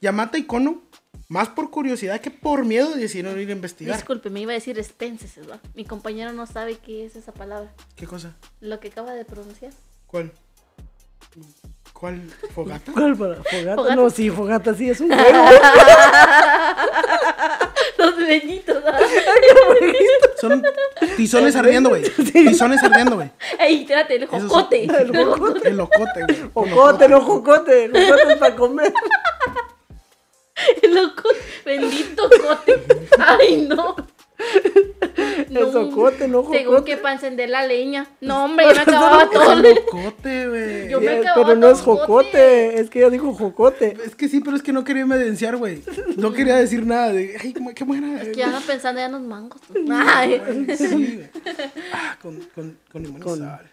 Yamata y Kono, más por curiosidad que por miedo, decidieron ir a investigar. Disculpe, me iba a decir espenses, ¿verdad? Mi compañero no sabe qué es esa palabra. ¿Qué cosa? Lo que acaba de pronunciar. ¿Cuál? ¿Cuál fogata? ¿Cuál para? ¿Fogata? Fogata. No, sí, fogata sí es un juego. Los leñitos, ¿verdad? Son tizones ardiendo, güey. Tizones ardiendo, güey. Ey, espérate, el son- jocote. El jocote. El locote, güey. Jocote, no jocote. Jocote es para comer. El loco, bendito jote. Ay, no. El socote, no Según jocote. que para encender la leña. No, hombre, yo me acababa todo. Es locote, güey. Yo me Eh, acababa Pero no es jocote, es que ella dijo jocote. Es que sí, pero es que no quería evidenciar, güey. No quería decir nada de, ay, cómo- qué buena. Que anda pensando ya en los mangos. Ay, Sí, güey. Ah, con, con, con limón y Con- sal.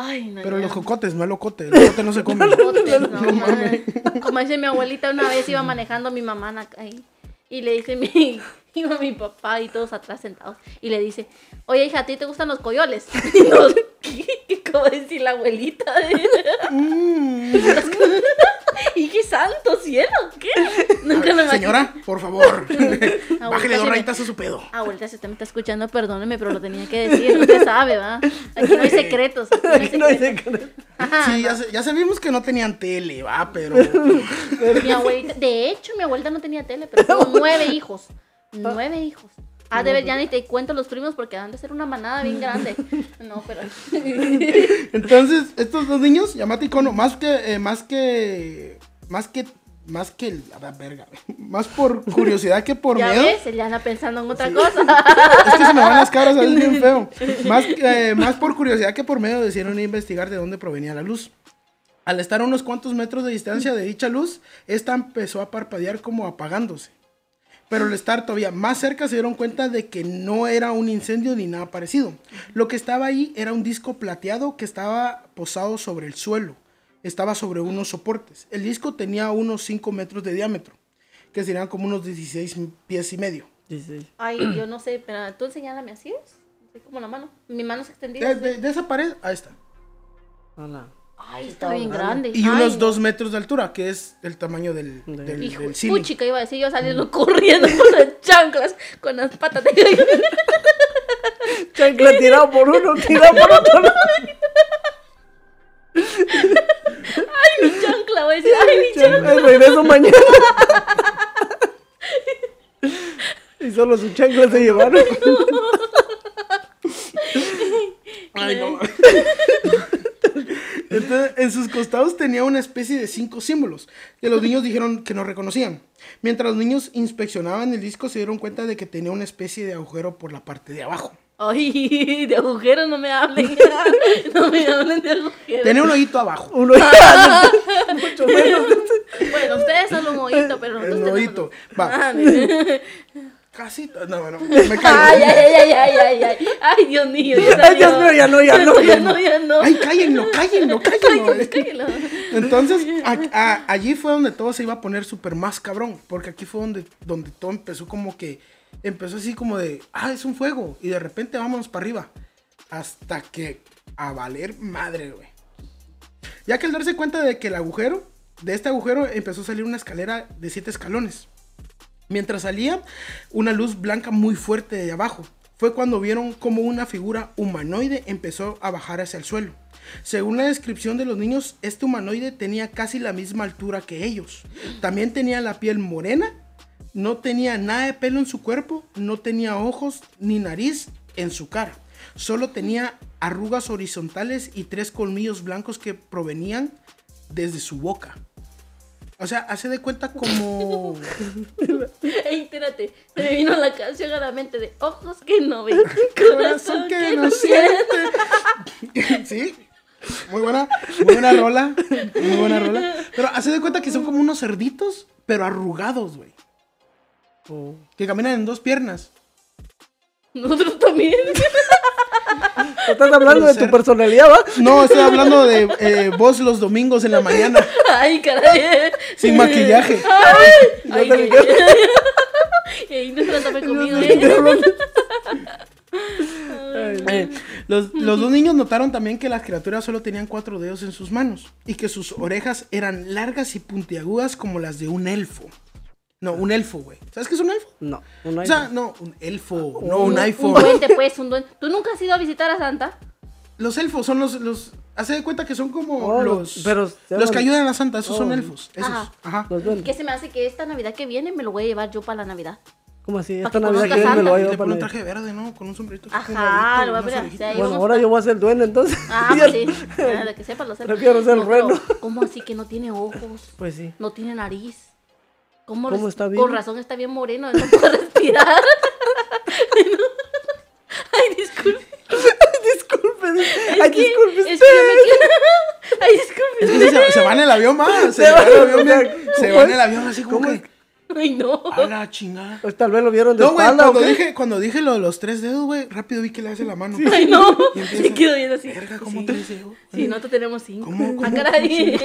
Ay no. Pero los jocotes, no el locote. El locote no se come. Jocotes, no, madre. Como dice mi abuelita, una vez iba manejando mi mamá ahí. Y le dice mi, iba mi papá y todos atrás sentados. Y le dice, oye hija, ¿a ti te gustan los coyoles? Y nos. ¿Qué? ¿Cómo decir la abuelita? Mm. Y qué santo cielo, ¿qué? Nunca me. Señora, por favor. Bájale dos rayitas a su pedo. Abuelita, si usted me está escuchando, perdóneme, pero lo tenía que decir. Usted sabe, ¿va? Aquí no hay secretos. Aquí no hay secretos. Ajá, Sí, ya, ya sabíamos que no tenían tele, va, pero. Mi abuelita, de hecho, mi abuelita no tenía tele, pero tuvo nueve hijos. Nueve hijos. Ah, de ver, ya ni te cuento los primos porque han de ser una manada bien grande. No, pero. Entonces, estos dos niños, Yamata y Kono, más que. eh, más que. Más que. Más que. el- A ver, verga. Más por curiosidad que por ya miedo. ves, ya anda pensando en otra cosa. Es que se me van las cabras, es bien feo. Más, eh, más por curiosidad que por medio decidieron investigar de dónde provenía la luz. Al estar a unos cuantos metros de distancia de dicha luz, esta empezó a parpadear como apagándose. Pero al estar todavía más cerca se dieron cuenta de que no era un incendio ni nada parecido. Lo que estaba ahí era un disco plateado que estaba posado sobre el suelo. Estaba sobre unos soportes. El disco tenía unos 5 metros de diámetro, que serían como unos 16 pies y medio. Ay, yo no sé, pero tú enseñálame así es. Así como la mano. Mi mano es extendida. De, así. de- de esa pared, ahí está. Hola. Ay, está bien grande. Y Ay, unos no. dos metros de altura, que es el tamaño del, del, Hijo, del cine. puchica iba a decir yo saliendo corriendo con las chanclas, con las patas de. Chancla tirado por uno, tirado por otro. mi chancla, voy a decir, ay, mi chancla. Chancla, regreso mañana. Y solo su chancla se llevaron. Ay, no. Entonces, en sus costados tenía una especie de cinco símbolos que los niños dijeron que no reconocían. Mientras los niños inspeccionaban el disco, se dieron cuenta de que tenía una especie de agujero por la parte de abajo. Ay, de agujeros no me hablen. No me hablen de agujeros. Tenía un hoyito abajo. Uno mucho menos. Bueno, ustedes son un oído, pero nosotros Un tenemos- oído. Va. Ah, Casi. No, bueno, me Ay, caigo. ay, ay, ay, ay, ay, ay. Ay, Dios mío. Ay, Dios mío, ya no, ya no, Ya no, ya no. Ay, cállenlo, cállenlo, cállenlo. Entonces, a- a- allí fue donde todo se iba a poner súper más cabrón. Porque aquí fue donde, donde todo empezó como que. Empezó así como de. Ah, es un fuego. Y de repente vámonos para arriba. Hasta que. A valer madre, güey. Ya que al darse cuenta de que el agujero. De este agujero empezó a salir una escalera de siete escalones. Mientras salía una luz blanca muy fuerte de abajo. Fue cuando vieron como una figura humanoide empezó a bajar hacia el suelo. Según la descripción de los niños, este humanoide tenía casi la misma altura que ellos. También tenía la piel morena, no tenía nada de pelo en su cuerpo, no tenía ojos ni nariz en su cara. Solo tenía arrugas horizontales y tres colmillos blancos que provenían desde su boca. O sea, hace de cuenta como... Ey, espérate, se me vino la canción a la mente de ojos que no ven, Corazón que no siente. sí. Muy buena, muy buena rola. Muy buena rola. Pero hace de cuenta que son como unos cerditos, pero arrugados, güey. Que caminan en dos piernas. Nosotros también. Estás hablando de tu personalidad, ¿va? No, estoy hablando de eh, vos los domingos en la mañana, Ay, caray. sin maquillaje. Ay, ay, conmigo, Yo estoy eh. Eh, los, los dos niños notaron también que las criaturas solo tenían cuatro dedos en sus manos y que sus orejas eran largas y puntiagudas como las de un elfo. No, un elfo, güey. ¿Sabes qué es un elfo? No, un O sea, no, un elfo, no Un- un iPhone. Un duende, pues, un duende. ¿Tú nunca has ido a visitar a Santa? Los elfos son los, los, hace de cuenta que son como Oh, los, pero los que ayudan a Santa, esos son Oh. elfos, esos, Ajá. ajá. Los. ¿Qué se me hace que esta Navidad que viene me lo voy a llevar yo para la Navidad? ¿Cómo así? Esta Navidad que viene me lo voy a llevar le para un traje verde, ¿no? Con un sombrerito. Ajá, lo voy a poner. Bueno, ahora yo voy a ser duende entonces. Ah, pues sí. Ah, de que sepa, lo sepa. Prefiero ser pero, reno. ¿Cómo así que no tiene ojos? Pues sí. No tiene nariz. ¿Cómo, ¿Cómo está vivo? Con razón está bien moreno, no puede respirar. Ay, disculpe. Disculpe. Es Ay, disculpe es que Ay, disculpe. Es que se, se va en el avión más, se, Se va en el avión, bien- se ¿cómo va en el avión así como ¿Cómo que, Ay, no. a la chingada. Pues tal vez lo vieron de No, güey, espalda cuando o qué? dije, cuando dije lo de los tres dedos, güey, rápido vi que le hace la mano. Ay, no. Y empieza, Me quedo bien así. Verga, ¿cómo Sí. tres dedos? Sí, nosotros tenemos cinco. ¿Cómo, cómo? Ah, caray.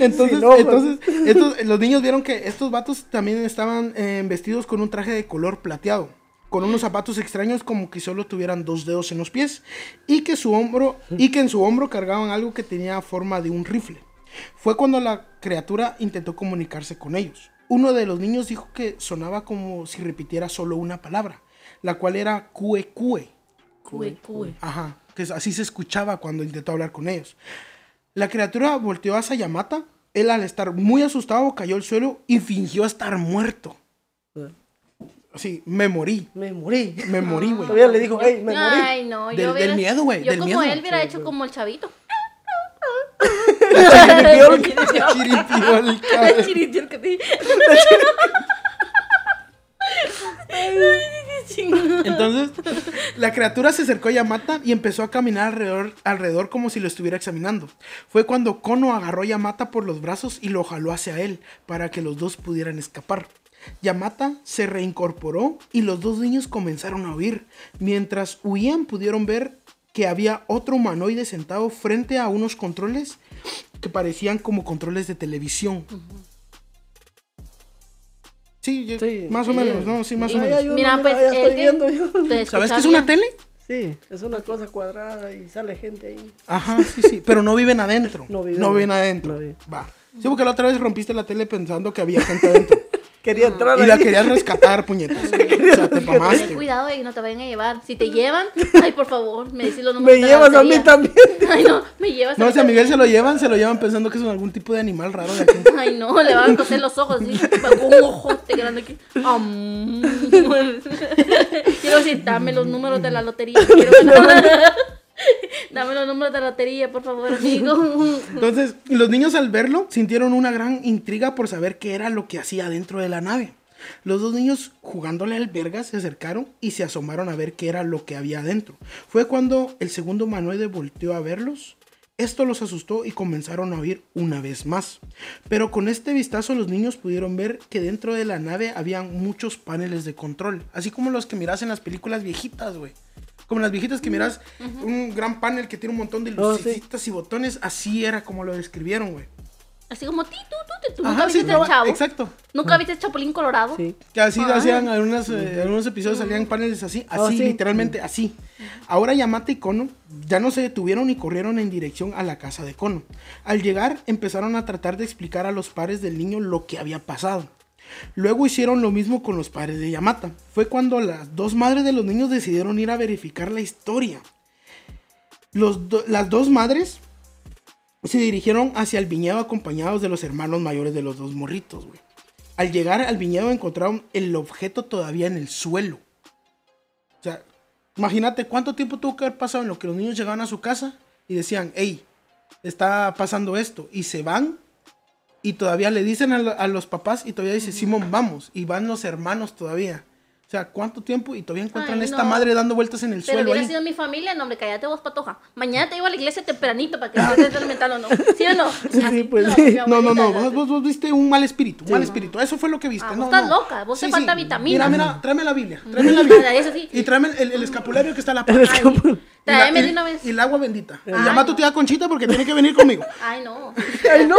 Entonces, Sí, no, entonces estos- los niños vieron que estos vatos también estaban eh, vestidos con un traje de color plateado, con unos zapatos extraños como que solo tuvieran dos dedos en los pies y que su hombro y que en su hombro cargaban algo que tenía forma de un rifle. Fue cuando la criatura intentó comunicarse con ellos. Uno de los niños dijo que sonaba como si repitiera solo una palabra, la cual era cue cue. Cue, cue. Ajá, que así se escuchaba cuando intentó hablar con ellos. La criatura volteó hacia Yamata. Él, al estar muy asustado, cayó al suelo y fingió estar muerto. Así, me morí. Me morí. Me morí, güey. Todavía le dijo, hey, me morí. Ay, no. Del- yo del hubiera- miedo, güey, Yo del como miedo. él hubiera Sí, hecho sí. como el chavito. Chiripiolca. El chiripiol que te- Entonces, la criatura se acercó a Yamata y empezó a caminar alrededor, alrededor como si lo estuviera examinando. Fue cuando Kono agarró a Yamata por los brazos y lo jaló hacia él para que los dos pudieran escapar. Yamata se reincorporó y los dos niños comenzaron a huir. Mientras huían pudieron ver que había otro humanoide sentado frente a unos controles que parecían como controles de televisión. Sí, yo- Sí. más o menos, ¿no? Sí, más o menos. uno, Mira, pues, ya estoy viendo que- yo. ¿Sabes qué es una tele? Sí, es una cosa cuadrada y sale gente ahí. Ajá, sí, sí, pero no viven adentro. No No viven- adentro. no viven. Va. Sí, porque la otra vez rompiste la tele pensando que había gente adentro. Quería entrar y la querías rescatar, puñetas. O sea, te Ten cuidado que no te vayan a llevar. Si te llevan, ay, por favor, me decís los Me números la llevas a mí también. Ay, no, me llevas No, a si a Miguel se lo llevan, se lo llevan pensando que es algún tipo de animal raro de aquí. Ay, no, le van a coser los ojos así, un ojote grande aquí. Quiero decir, dame los números de la lotería. Quiero Dame los números de la lotería, por favor, amigo. Entonces, los niños al verlo sintieron una gran intriga por saber qué era lo que hacía dentro de la nave. Los dos niños, jugándole al verga, se acercaron y se asomaron a ver qué era lo que había adentro. Fue cuando el segundo humanoide volteó a verlos. Esto los asustó y comenzaron a huir una vez más. Pero con este vistazo los niños pudieron ver que dentro de la nave habían muchos paneles de control. Así como los que miras en las películas viejitas, güey. Como las viejitas que miras un gran panel que tiene un montón de Oh, sí. lucecitas y botones. Así era como lo describieron, güey. Así como, ti, tú, tú, tú, tú. Ajá, ¿Nunca sí, viste el traba- chavo? Exacto. ¿Nunca viste el Chapulín Colorado? Sí. Que así Ah. hacían algunas, eh, algunos episodios, salían paneles así, Ah, así, sí. literalmente así. Ahora Yamata y Kono ya no se detuvieron y corrieron en dirección a la casa de Kono. Al llegar, empezaron a tratar de explicar a los padres del niño lo que había pasado. Luego hicieron lo mismo con los padres de Yamata. Fue cuando las dos madres de los niños decidieron ir a verificar la historia. Los do- las dos madres se dirigieron hacia el viñedo acompañados de los hermanos mayores de los dos morritos, güey. Al llegar al viñedo encontraron el objeto todavía en el suelo. O sea, imagínate cuánto tiempo tuvo que haber pasado en lo que los niños llegaban a su casa y decían, hey, está pasando esto. Y se van y todavía le dicen a, a los papás y todavía dice, Simón, vamos. Y van los hermanos todavía. O sea, ¿cuánto tiempo? Y todavía encuentran Ay, esta no. madre dando vueltas en el Pero suelo. hubiera ahí. sido mi familia, no, hombre, cállate vos, patoja. Mañana te llevo a la iglesia tempranito para que estés alimentando, ¿no? ¿Sí o no? sí, pues, no, sí. mi No, no, abuelita, no, vos, vos- vos viste un mal espíritu, un mal espíritu. Eso fue lo que viste. Ah, no, vos estás no. loca, vos te falta vitamina. Mira, mira, tráeme la Biblia, tráeme la Biblia. Ah, eso sí. Y tráeme el, el escapulario que está a la El escapu- Y la- Tráeme y- de una vez. Y el agua bendita. Ay, llama a tu no. tía Conchita porque tiene que venir conmigo. Ay, no. Ay, no,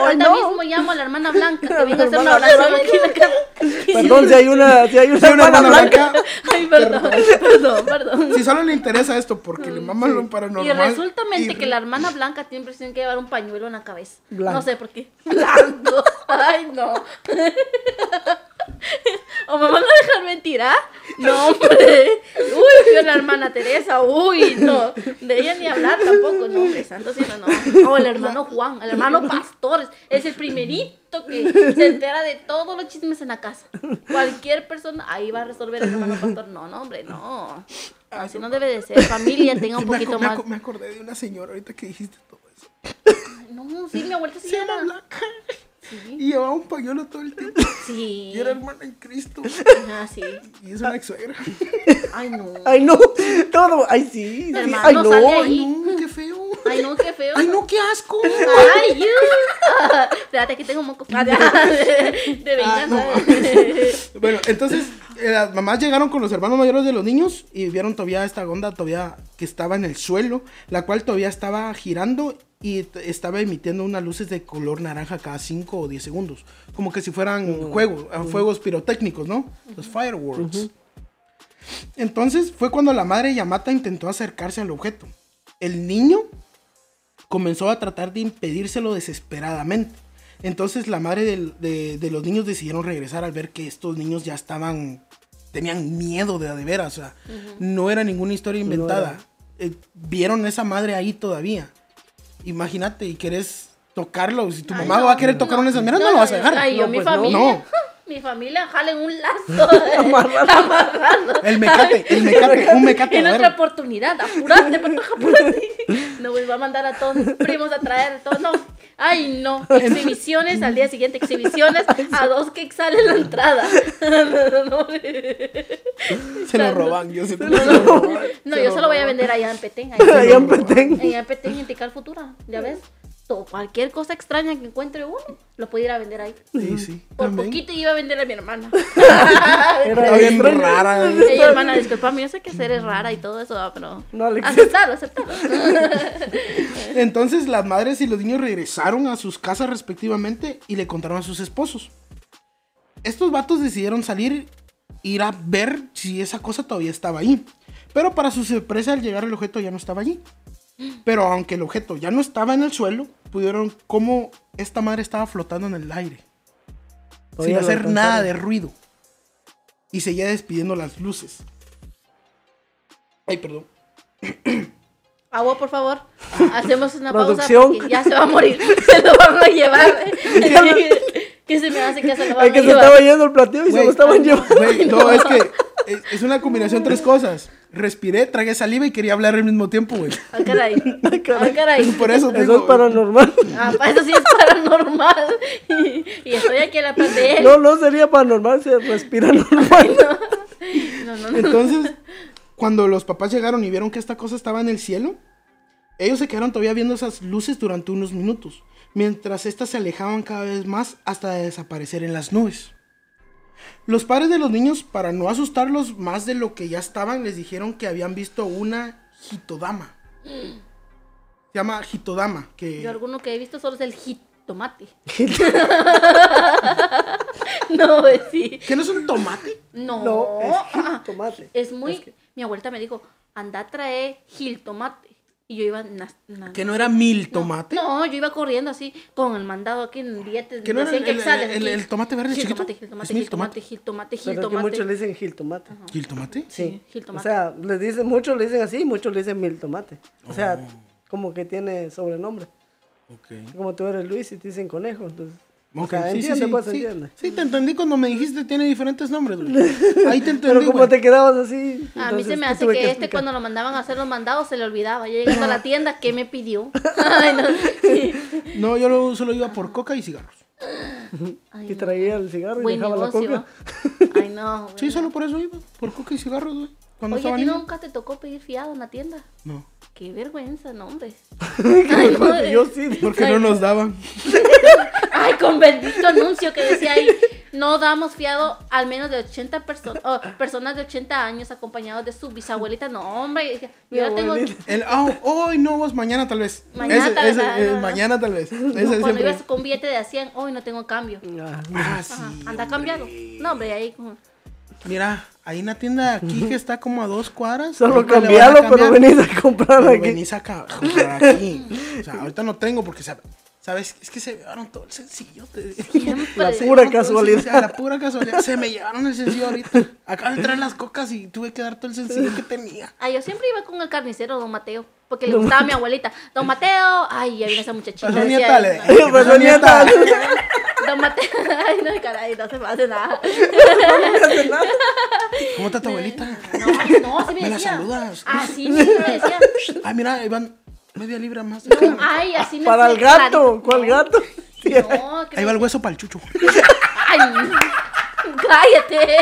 Ahorita no. mismo llamo a la hermana Blanca que venga a hacer una oración aquí en la casa. Perdón, si hay una, si hay una, Sí, una hermana hermana blanca. blanca. Ay, perdón, perdón, perdón. Si solo le interesa esto porque le maman lo paranormal. Y resulta mente y- que la hermana Blanca siempre tiene que llevar un pañuelo en la cabeza. Blanco. No sé por qué. Blanco. Ay, no. ¿O me van a dejar mentir, ah? No, hombre. Uy, yo la hermana Teresa. Uy, no. De ella ni hablar tampoco. No, hombre, santo cielo, no. O el hermano Juan, el hermano Pastor. Es el primerito que se entera de todos los chismes en la casa. Cualquier persona ahí va a resolver el hermano Pastor. No, no, hombre, no. Así no debe de ser. Familia tenga un poquito me más. me acordé de una señora ahorita que dijiste todo eso. No, sí, mi abuelita sí Se llama. Blanca. Sí. Y llevaba un pañuelo todo el tiempo. Sí. Y era hermana en Cristo. Ah, sí. Y es una ex suegra. Ay, no. Ay, no. Todo. Ay, sí. sí. Hermano, Ay, no. sale Ay, no, qué feo. Ay, no, qué feo. Ay, no, qué asco. Ay, you. Ah, Espérate, aquí tengo moco. Ah, de, de Ah, no. venganza. Bueno, entonces eh, las mamás llegaron con los hermanos mayores de los niños y vieron todavía esta onda todavía que estaba en el suelo, la cual todavía estaba girando y estaba emitiendo unas luces de color naranja cada 5 o 10 segundos, como que si fueran juegos, ah, fuegos pirotécnicos, ¿no? Los fireworks. Entonces fue cuando la madre Yamata intentó acercarse al objeto. El niño comenzó a tratar de impedírselo desesperadamente. Entonces la madre del- de, de los niños decidieron regresar al ver que estos niños ya estaban, tenían miedo de de veras, o sea, no era ninguna historia inventada. Eh, vieron a esa madre ahí todavía. Imagínate y querés tocarlo, si tu Ay, mamá no, va a querer tocar una de esas mierdas, no, lo vas a dejar. Ay, yo, No, mi pues no. familia. No. Mi familia jalen un lazo. Amarrado. Amarrado. El mecate, el mecate, un mecate. En a otra oportunidad, apurate, patoja, apurate. No, pues va a mandar a todos sus primos a traer todo. No, ay, no. Exhibiciones al día siguiente, exhibiciones a dos que sale la entrada. No, no, no. Se lo roban, yo siempre No, no, no, yo se lo voy a vender allá en Petén. Allá en Petén. Allá en Petén, en Tical Futura. ¿Ya ves? Todo, cualquier cosa extraña que encuentre uno, lo puede ir a vender ahí. Sí, sí. Por también. poquito iba a vender a mi hermana. Está bien rara. Ey, hermana, disculpame, yo sé que eres rara y todo eso, pero. No, Alexis. aceptalo, aceptalo. Entonces las madres y los niños regresaron a sus casas respectivamente y le contaron a sus esposos. Estos vatos decidieron salir, ir a ver si esa cosa todavía estaba ahí. Pero para su sorpresa al llegar el objeto ya no estaba allí. Pero aunque el objeto ya no estaba en el suelo, pudieron cómo esta madre estaba flotando en el aire. Todavía sin hacer nada de ruido. Y seguía despidiendo las luces. Ay, perdón. Agua, por favor. Hacemos una pausa Producción. porque ya se va a morir. Se lo van a llevar. ¿Qué se me hace que se lo van a que se llevar? estaba yendo el platillo y se lo estaban llevando. No, es que es, es una combinación de tres cosas. Respiré, tragué saliva y quería hablar al mismo tiempo, güey. Ah, caray. Ay, caray. Ah, caray. Por eso es paranormal. Ah, eso sí es paranormal. Y, y estoy aquí a la él. No, no sería paranormal, se respira normal. No, no, no. Entonces, cuando los papás llegaron y vieron que esta cosa estaba en el cielo, ellos se quedaron todavía viendo esas luces durante unos minutos, mientras estas se alejaban cada vez más hasta desaparecer en las nubes. Los padres de los niños, para no asustarlos más de lo que ya estaban, les dijeron que habían visto una hitodama. Se llama hitodama, que... Yo alguno que he visto solo es el jitomate. no, pues sí. ¿Que no es un tomate? No. No, es ah, tomate. Es muy. Mi abuelita me dijo, anda a traer tomate Y yo iba... na- na- Que no era mil tomate. No, yo iba corriendo así, con el mandado aquí en billetes. Que no era el- el- el- el tomate verde Gil chiquito. tomate, gil tomate, ¿Es mil gil tomate, gil tomate, gil tomate. muchos le dicen gil tomate. ¿Gil tomate? Sí. gil O tomate. sea, les dicen, muchos le dicen así, muchos le dicen mil tomate. O sea, Oh. como que tiene sobrenombre. Ok. Como tú eres Luis y te dicen conejo. Entonces, Ok, o sea, sí, sí, entiende, sí, pues, sí. entiende. Sí, te entendí cuando me dijiste tiene diferentes nombres, güey. Ahí te entendí, Pero como güey. te quedabas así. A mí se me hace que este cuando lo mandaban a hacer los mandados se le olvidaba. Yo llegando a la tienda, ¿qué me pidió? Ay, no. Yo lo- solo iba por coca y cigarros. Ay, traía el cigarro y dejaba la coca. Ay, no. Sí, solo por eso iba. Por coca y cigarros, güey. Cuando Oye, ¿a ti nunca te tocó pedir fiado en la tienda? No. Qué vergüenza, no, hombre. Ay, no, Porque eh. yo sí. Porque no nos daban. Ay, con bendito anuncio que decía ahí, no damos fiado al menos de 80 personas, personas de 80 años acompañados de su bisabuelita. No, hombre, yo ya tengo... El, ah, hoy no, vos mañana tal vez. Mañana Ese- tal vez, ese, eh, no, no. mañana tal vez. Ese No, es cuando siempre. ibas con billete de a 100, hoy no tengo cambio. Ah, Ajá, sí. anda cambiado. No, hombre, ahí como... Mira, hay una tienda aquí que está como a dos cuadras. Solo cambiarlo, pero venís a comprar Pero aquí. venís a comprar aquí. O sea, ahorita no tengo porque, sabe- ¿sabes? Es que se llevaron todo el sencillo. te- Siempre. La Se pura casualidad. sencillo, la pura casualidad. Se me llevaron el sencillo ahorita. Acabo de traer las cocas y tuve que dar todo el sencillo que tenía. Ah, yo siempre iba con el carnicero, don Mateo, porque le gustaba a mi abuelita. Don Mateo, ay, ya viene esa muchachita. Decía nieta, le. Pasó pasó nieta. Don Mateo, ay, no, caray, no se me hace nada. ¿Cómo está tu abuelita? No, no, así me, ¿Me la decía. saludas? Así me decía. Ay, mira, ahí van media libra más. No, ay, así me Para el gato. clarito. ¿Cuál gato? No, que Ahí va el hueso para el chucho. Ay, cállate.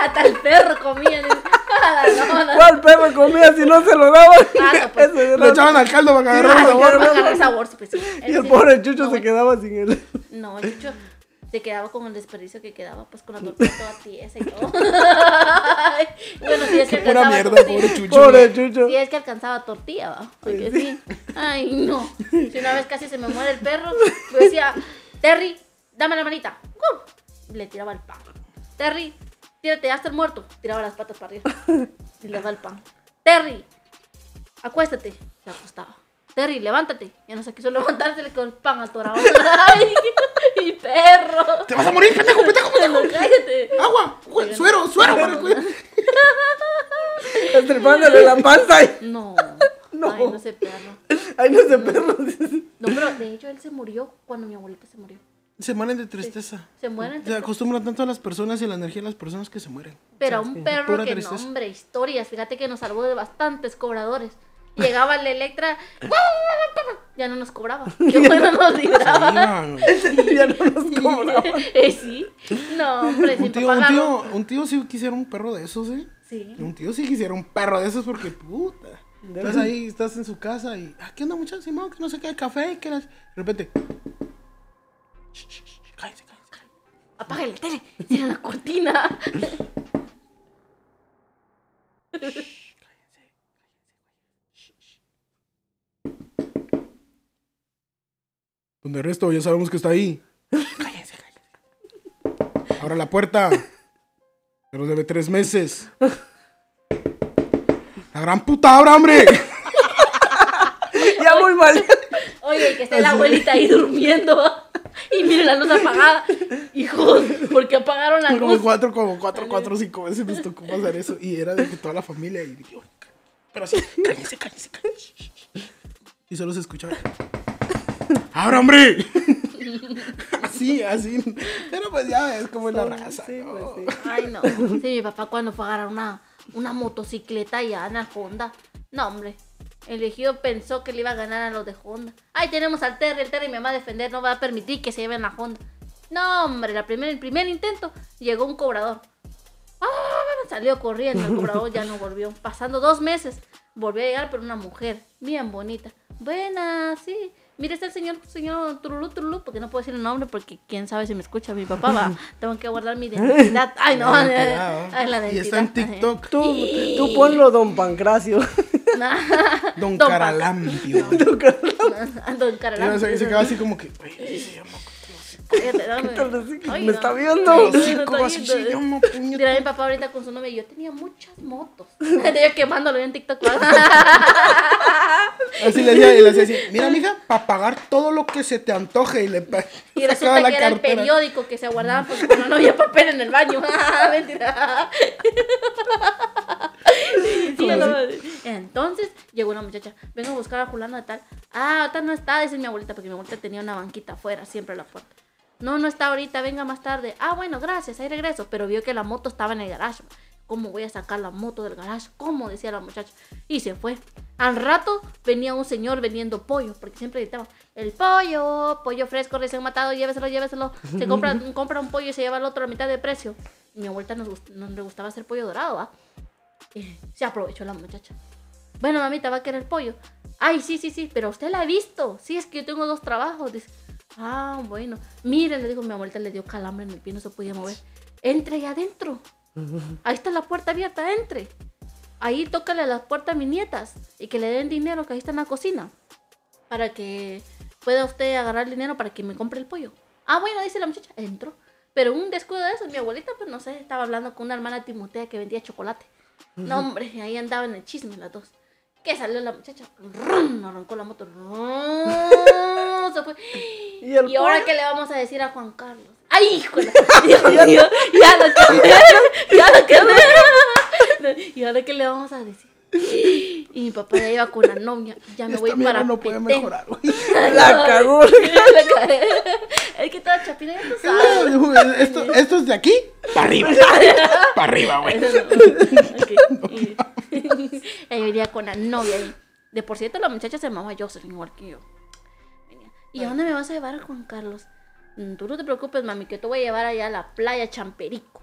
Hasta el perro comía. No, no. ¿Cuál perro comía si no se lo daban? Ah, pues. Ese era- Le echaban al caldo para que agarrara Ay, sabor. para agarrar sabor, sí, pues sí. Y el sí- pobre Chucho no, se quedaba sin él. No, el Chucho se quedaba con el desperdicio que quedaba, pues con la tortilla toda tiesa y todo. bueno, si es que Pura alcanzaba mierda, tortilla. pobre chucho. Pobre Chucho. Si es que alcanzaba tortilla, ¿va? Porque sí. Ay, no. Si una vez casi se me muere el perro, yo decía, Terry, dame la manita. ¡Cum! Le tiraba el pan. Terry, tírate, ya está el muerto. Tiraba las patas para arriba. Y le daba el pan. Terry, acuéstate. Se acostaba. Terry, levántate. Ya no se quiso levantarse con el pan atorado. Ay, y perro. Te vas a morir, pendejo, pendejo, pendejo. No, cállate. Agua, güey, suero, suero. Estripándole la panza. y- No. No. Ay, no sé, perro. Ay, no sé, perro. No, pero de hecho él se murió cuando mi abuelita se murió. Se mueren de tristeza. Se mueren. Se acostumbran tanto a las personas y a la energía de las personas que se mueren. Pero a un perro que no, tristeza. hombre, historias. Fíjate que nos salvó de bastantes cobradores. Llegaba el Electra, ya no nos cobraba. Qué bueno nos libraba. Güey. ya no nos cobraba. Eh, sí. No, hombre, Un tío, un tío, un tío sí quisiera un perro de esos, ¿eh? Sí. Un tío sí quisiera un perro de esos porque, puta. Estás ahí, estás en su casa y, ah, ¿qué onda, muchachos? Simón, que no sé qué, café, que las... De repente, "Shh, shh, shh, cállense, cállense, cállense". Apaga el tele, cierra la cortina. Donde el resto ya sabemos que está ahí. Cállense, cállense. Ahora la puerta. Pero debe tres meses. La gran puta, ahora, hombre. Ya muy mal. Oye, que esté la abuelita ahí durmiendo. Y miren la luz apagada. Hijos, ¿por qué apagaron la Como luz? cuatro, como cuatro, cuatro, cinco veces nos tocó pasar eso. Y era de que toda la familia. Y dije, "Oye, pero así, cállense, cállense, cállense. Y solo se escuchaba. ¡Ahora, hombre! así, así. Pero pues ya ves cómo es la raza. Sí, ¿no? pues sí. Ay, no. Sí, mi papá cuando fue a agarrar una, una motocicleta ya en la Honda. No, hombre. El elegido pensó que le iba a ganar a los de Honda. Ay, tenemos al Terry. El Terry me va a defender. No va a permitir que se lleven la Honda. No, hombre. La primer, el primer intento llegó un cobrador. ¡Ah! Salió corriendo. El cobrador ya no volvió. Pasando dos meses. Volvió a llegar, pero una mujer. Bien bonita. Buena, sí. Mire, está el señor, señor Turulú, Turulú, porque no puedo decir el nombre, porque quién sabe si me escucha mi papá, va. Tengo que guardar mi identidad. Ay, no, ay, la y está en. TikTok. Tú, tú ponlo, don Pancracio. Don Don Caralampio. Don Y Carolán. se, se quedaba así como que, "Oye, así se llama. Cállate, dame. Ay, Me no. está viendo. No, cinco está así, sí, yo no, puñeta. Mira, mi papá ahorita con su novia, yo tenía muchas motos. Yo quemándolo en TikTok. Así le decía, y le decía así, mira, mija, para pagar todo lo que se te antoje. Y le pa- Y resulta la que era el periódico que se guardaba porque cuando no había papel en el baño. Mentira. Sí, no, Entonces llegó una muchacha, vengo a buscar a Julano de tal. Ah, ahorita no está, dice mi abuelita, porque mi abuelita tenía una banquita afuera, siempre a la puerta. No, no está ahorita, venga más tarde. Ah, bueno, gracias, ahí regreso. Pero vio que la moto estaba en el garage. ¿Cómo voy a sacar la moto del garage? ¿Cómo? Decía la muchacha. Y se fue. Al rato venía un señor vendiendo pollo, porque siempre gritaba, el pollo, pollo fresco, recién matado, lléveselo, lléveselo. Se compra, compra un pollo y se lleva el otro a mitad de precio. Mi abuelita nos, gust- nos le gustaba hacer pollo dorado, ¿ah? Y se aprovechó la muchacha. Bueno, mamita, va a querer pollo. Ay, sí, sí, sí, pero usted la ha visto. Sí, es que yo tengo dos trabajos. Dice, ah, bueno. Mire, le dijo mi abuelita, le dio calambre en el pie, no se podía mover. Entre ahí adentro. Ahí está la puerta abierta, entre. Ahí tócale a la puerta a mis nietas y que le den dinero que ahí está en la cocina. Para que pueda usted agarrar dinero para que me compre el pollo. Ah, bueno, dice la muchacha, entró. Pero un descuido de eso, mi abuelita, pues no sé, estaba hablando con una hermana Timotea que vendía chocolate. No, hombre, ahí andaba en el chisme las dos. Que salió la muchacha, ¡rum! arrancó la moto, ¡rum! Se fue. ¿Y el ¿Y ahora qué le vamos a decir a Juan Carlos? ¡Ay, la- Dios mío! Ya lo que ya lo que ¿Y ahora qué le vamos a decir? Y mi papá ya iba con la novia, ya me voy Esta mierda para no puede Petén. mejorar, güey. La cagó. Es que toda chapina ya tú sabes. Esto, esto es de aquí para arriba. Para arriba, güey. No. Ok. Y- Ella iría con la novia. De por cierto, la muchacha se llamaba Jocelyn, igual que yo. ¿Y a dónde me vas a llevar, Juan Carlos? "Mm, Tú no te preocupes, mami, que te voy a llevar allá a la playa Champerico.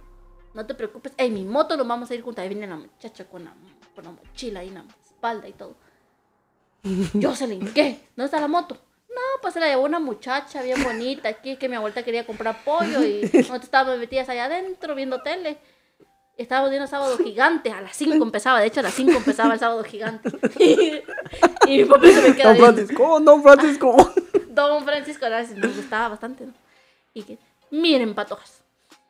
No te preocupes. En mi moto nos vamos a ir juntas. Ahí viene la muchacha con la, con la mochila ahí en la espalda y todo. Jocelyn, ¿qué? ¿Dónde está la moto? No, pues se la llevó una muchacha bien bonita aquí, que mi abuelita quería comprar pollo y nosotros estábamos metidas allá adentro viendo tele. Estábamos viendo sábado gigante, a las 5 empezaba, de hecho a las 5 empezaba el sábado gigante. y mi papá se me queda Don. Francisco, Don Francisco. Don Francisco nos gustaba bastante. Y que, miren, patojas,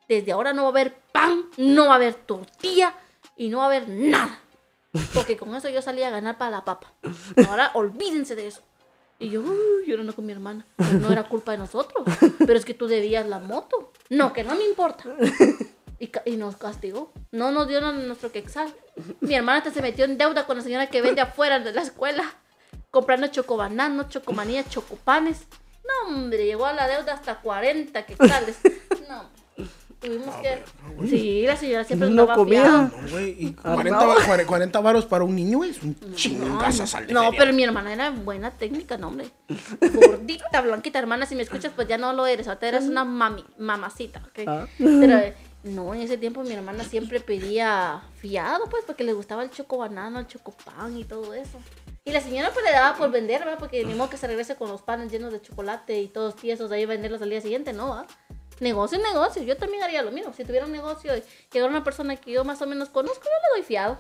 desde ahora no va a haber pan, no va a haber tortilla y no va a haber nada. Porque con eso yo salía a ganar para la papa. Ahora olvídense de eso. Y yo, uy, llorando con mi hermana. No era culpa de nosotros. Pero es que tú debías la moto. No, que no me importa. Y, y nos castigó. No nos dio nuestro quexal. Mi hermana hasta se metió en deuda con la señora que vende afuera de la escuela. Comprando chocobananos, chocomanías, chocopanes. No, hombre, llegó a la deuda hasta 40 quexales. No, tuvimos que... Sí, la señora siempre No estaba comía. No, güey. Y Ah, 40, no. va- cuare- 40 varos para un niño es un chingazo No, pero mi hermana era buena técnica, no, hombre. Gordita, blanquita, hermana, si me escuchas, pues ya no lo eres. Ahorita eres una mami, mamacita, ¿ok? Ah. Pero eh, no, en ese tiempo mi hermana siempre pedía fiado, pues, porque le gustaba el chocobanano, el chocopan y todo eso. Y la señora pues le daba por vender, ¿verdad? Porque ni modo que se regrese con los panes llenos de chocolate y todos tiesos de ahí a venderlos al día siguiente, ¿no? ¿va? Negocio es negocio, yo también haría lo mismo. Si tuviera un negocio y llegara una persona que yo más o menos conozco, yo le doy fiado.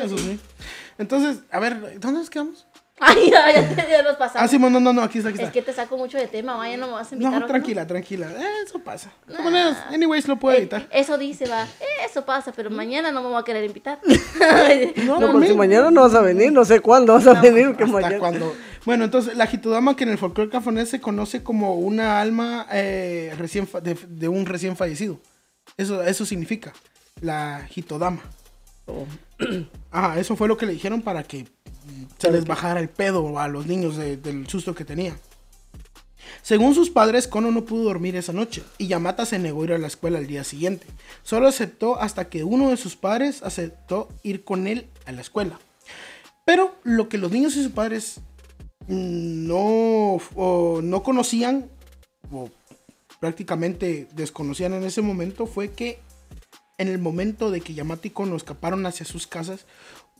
Eso sí. Entonces, a ver, ¿dónde nos quedamos? Ay, ya, ya, te- ya nos pasamos. Ah, sí, no, no, no, aquí está, aquí Es está. que te saco mucho de tema, vaya, no me vas a invitar. No, ¿o qué tranquila, tranquila. Eh, eso pasa. Todas maneras, anyways, lo puedo Eh, editar. eso dice, va. Eso pasa, pero mañana no me voy a querer invitar. No, No, por porque mañana no vas a venir, no sé cuándo vas a venir, porque Hasta mañana. cuando... Bueno, entonces, la Hitodama, que en el folclore cafonés se conoce como una alma eh, recién fa- de, de un recién fallecido. Eso, eso significa, la Hitodama. Oh. Ajá, eso fue lo que le dijeron para que mm, se les bajara el pedo a los niños de- del susto que tenía. Según sus padres, Kono no pudo dormir esa noche y Yamata se negó a ir a la escuela al día siguiente. Solo aceptó hasta que uno de sus padres aceptó ir con él a la escuela. Pero lo que los niños y sus padres no, o no conocían, o prácticamente desconocían en ese momento, fue que en el momento de que Yamata y Kono escaparon hacia sus casas,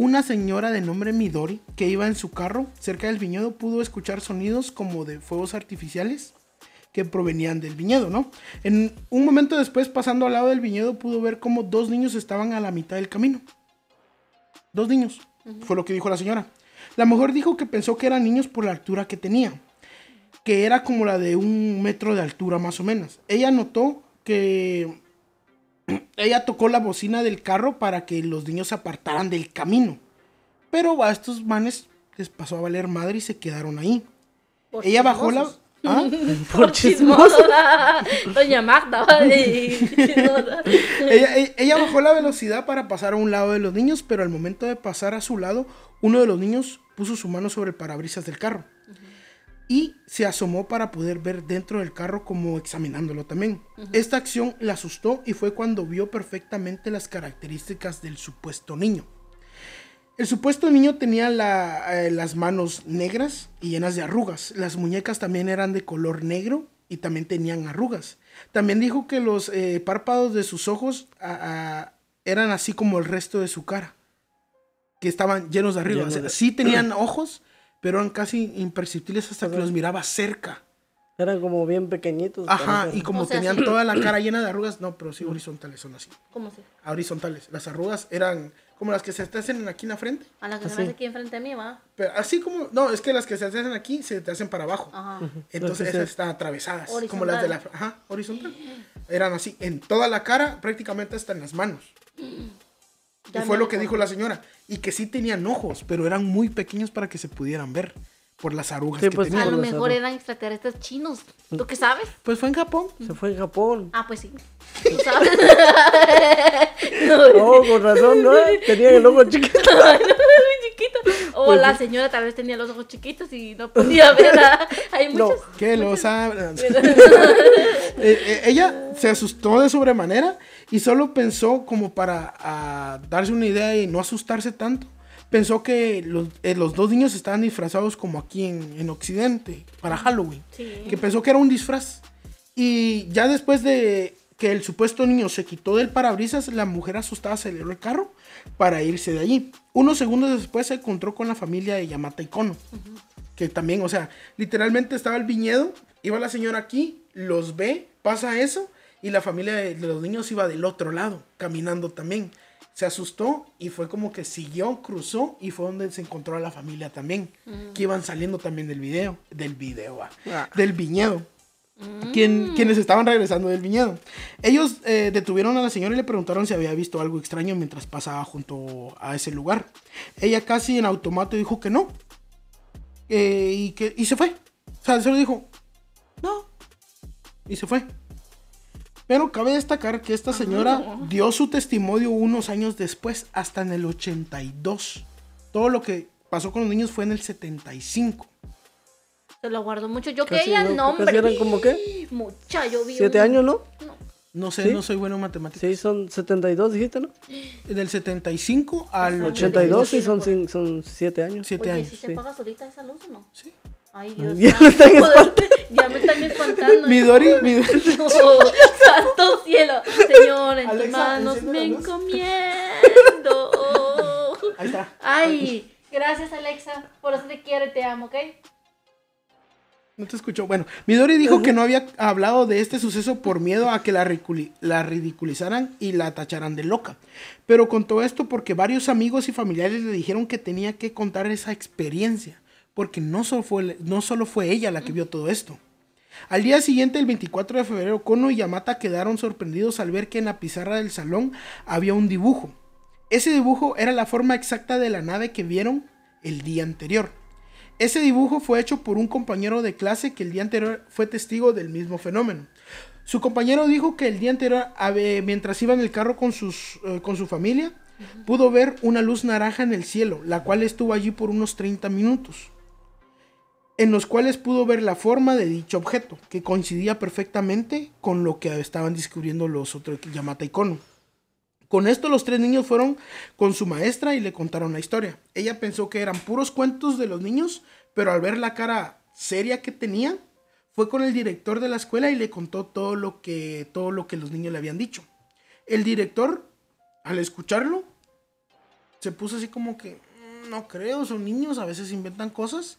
una señora de nombre Midori, que iba en su carro cerca del viñedo, pudo escuchar sonidos como de fuegos artificiales que provenían del viñedo, ¿no? En un momento después, pasando al lado del viñedo, pudo ver como dos niños estaban a la mitad del camino. Dos niños, fue lo que dijo la señora. La mujer dijo que pensó que eran niños por la altura que tenían. que era como la de un metro de altura más o menos. Ella notó que ella tocó la bocina del carro para que los niños se apartaran del camino. Pero a estos manes les pasó a valer madre y se quedaron ahí. Por ella bajó la... ¿Ah? Por chismosa. Doña Magda. ella, ella- ella bajó la velocidad para pasar a un lado de los niños, pero al momento de pasar a su lado, uno de los niños puso su mano sobre el parabrisas del carro. Y se asomó para poder ver dentro del carro como examinándolo también. Esta acción la asustó y fue cuando vio perfectamente las características del supuesto niño. El supuesto niño tenía la- eh, las manos negras y llenas de arrugas. Las muñecas también eran de color negro y también tenían arrugas. También dijo que los eh, párpados de sus ojos eran así como el resto de su cara, que estaban llenos de arrugas. Llenos de- sí tenían ojos, pero eran casi imperceptibles hasta que los miraba cerca. Eran como bien pequeñitos. Ajá, y como O sea, tenían sí. toda la cara llena de arrugas, no, pero sí horizontales son así. ¿Cómo se? Horizontales. Las arrugas eran como las que se te hacen aquí en la frente. A la que se Así. me hace aquí enfrente de mí, va. Pero así como, no, es que las que se hacen aquí se te hacen para abajo. Ajá. Entonces esas están atravesadas, como las de la, Horizontal. ajá, horizontal. Eran así, en toda la cara, prácticamente hasta en las manos. Y Ya fue me lo que dijo la señora. Y que sí tenían ojos, pero eran muy pequeños para que se pudieran ver por las arrugas Sí, que pues, tenían. A lo mejor eran extraterrestres chinos. ¿Tú qué sabes? Pues fue en Japón. Se fue en Japón. Ah, pues sí. ¿Tú sabes? Oh, con razón, ¿no? Tenían el ojo chiquito. O Pues la señora tal vez tenía los ojos chiquitos y no podía ver. ¿ah? Hay No. muchos. Que lo saben. Eh, eh, ella se asustó de sobremanera y solo pensó como para ah, darse una idea y no asustarse tanto. Pensó que los, eh, los dos niños estaban disfrazados como aquí en, en Occidente para Halloween. Sí. Que pensó que era un disfraz. Y ya después de que el supuesto niño se quitó del parabrisas, la mujer asustada aceleró el carro para irse de allí. Unos segundos después se encontró con la familia de Yamata Ikono. Que también, o sea, literalmente estaba el viñedo, iba la señora aquí, los ve, pasa eso, y la familia de, los niños iba del otro lado, caminando también. Se asustó y fue como que siguió, cruzó y fue donde se encontró a la familia también, que iban saliendo también del video, del video, ah, Ah. del viñedo. Quien- quienes estaban regresando del viñedo. Ellos eh, detuvieron a la señora y le preguntaron si había visto algo extraño mientras pasaba junto a ese lugar. Ella casi en automático dijo que no. Eh, y, que, y se fue. O sea, solo dijo, no. Y se fue. Pero cabe destacar que esta señora dio su testimonio unos años después, hasta en el 82. Todo lo que pasó con los niños fue en el 75. Se lo guardo mucho. Yo Casi, quería el ¿no? nombre. Casi eran como qué? Mucha, yo vi. ¿Siete un- años, no? No sé, ¿Sí? no soy bueno en matemáticas. Sí, son 72, dijiste, ¿no? Del 75 al 82, sí, 82. son, cin- son 7 años. 7 Oye, años. ¿sí se sí. apaga solita esa luz o no? Sí. Ay, Dios Ya me están espantando. Ya me están espantando. Midori, Midori. No, santo cielo. Señor, en tus manos me encomiendo. Ahí está. Ay, gracias Alexa. Por eso te quiero y te amo, ¿ok? No te escuchó. Bueno, Midori dijo que no había hablado de este suceso por miedo a que la ridiculizaran y la tacharan de loca. Pero contó esto porque varios amigos y familiares le dijeron que tenía que contar esa experiencia. Porque no solo fue, ella la que vio todo esto. Al día siguiente, el 24 de febrero, Kono y Yamata quedaron sorprendidos al ver que en la pizarra del salón había un dibujo. Ese dibujo era la forma exacta de la nave que vieron el día anterior. Ese dibujo fue hecho por un compañero de clase que el día anterior fue testigo del mismo fenómeno. Su compañero dijo que el día anterior, mientras iba en el carro eh, con su familia, pudo ver una luz naranja en el cielo, la cual estuvo allí por unos 30 minutos, en los cuales pudo ver la forma de dicho objeto, que coincidía perfectamente con lo que estaban descubriendo los otros Yamata y. Con esto los tres niños fueron con su maestra y le contaron la historia. Ella pensó que eran puros cuentos de los niños, pero al ver la cara seria que tenía, fue con el director de la escuela y le contó todo lo que todo lo que los niños le habían dicho. El director, al escucharlo, se puso así como que "Mm, no creo, son niños, a veces inventan cosas,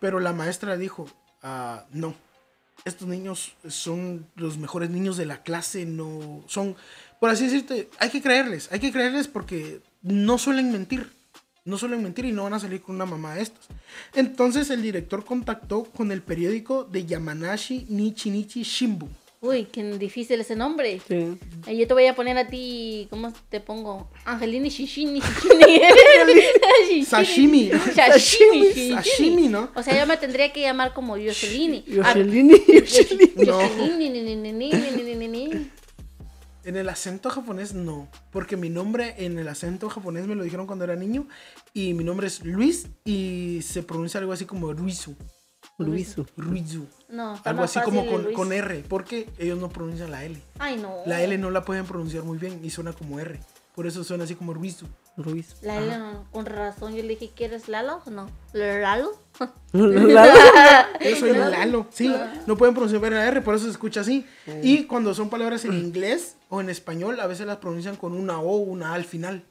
pero la maestra dijo, "Ah, no, estos niños son los mejores niños de la clase, no son, por así decirte, hay que creerles, hay que creerles porque no suelen mentir. No suelen mentir y no van a salir con una mamá de estos. Entonces el director contactó con el periódico de Yamanashi Nichinichi Shimbun. Uy, qué difícil ese nombre. Sí. Yo te voy a poner a ti, ¿cómo te pongo? Angelini Shishini Shishini. Sashimi. Sashimi. Sashimi, ¿no? O sea, yo me tendría que llamar como Yoselini. Yoselini. Yoselini. En el acento japonés no, porque mi nombre en el acento japonés me lo dijeron cuando era niño y mi nombre es Luis y se pronuncia algo así como Ruizu. Luisu. Ruizu. No, está Algo más así como con, Luis. con R, porque ellos no pronuncian la L. Ay, no. La L no la pueden pronunciar muy bien y suena como R. Por eso suena así como Ruizu. Luis. La L, no, con razón. Yo le dije, ¿quieres Lalo no? ¿Lalo? Yo soy Lalo. Sí, no pueden pronunciar bien la R, por eso se escucha así. Y cuando son palabras en inglés o en español, a veces las pronuncian con una O o una A al final.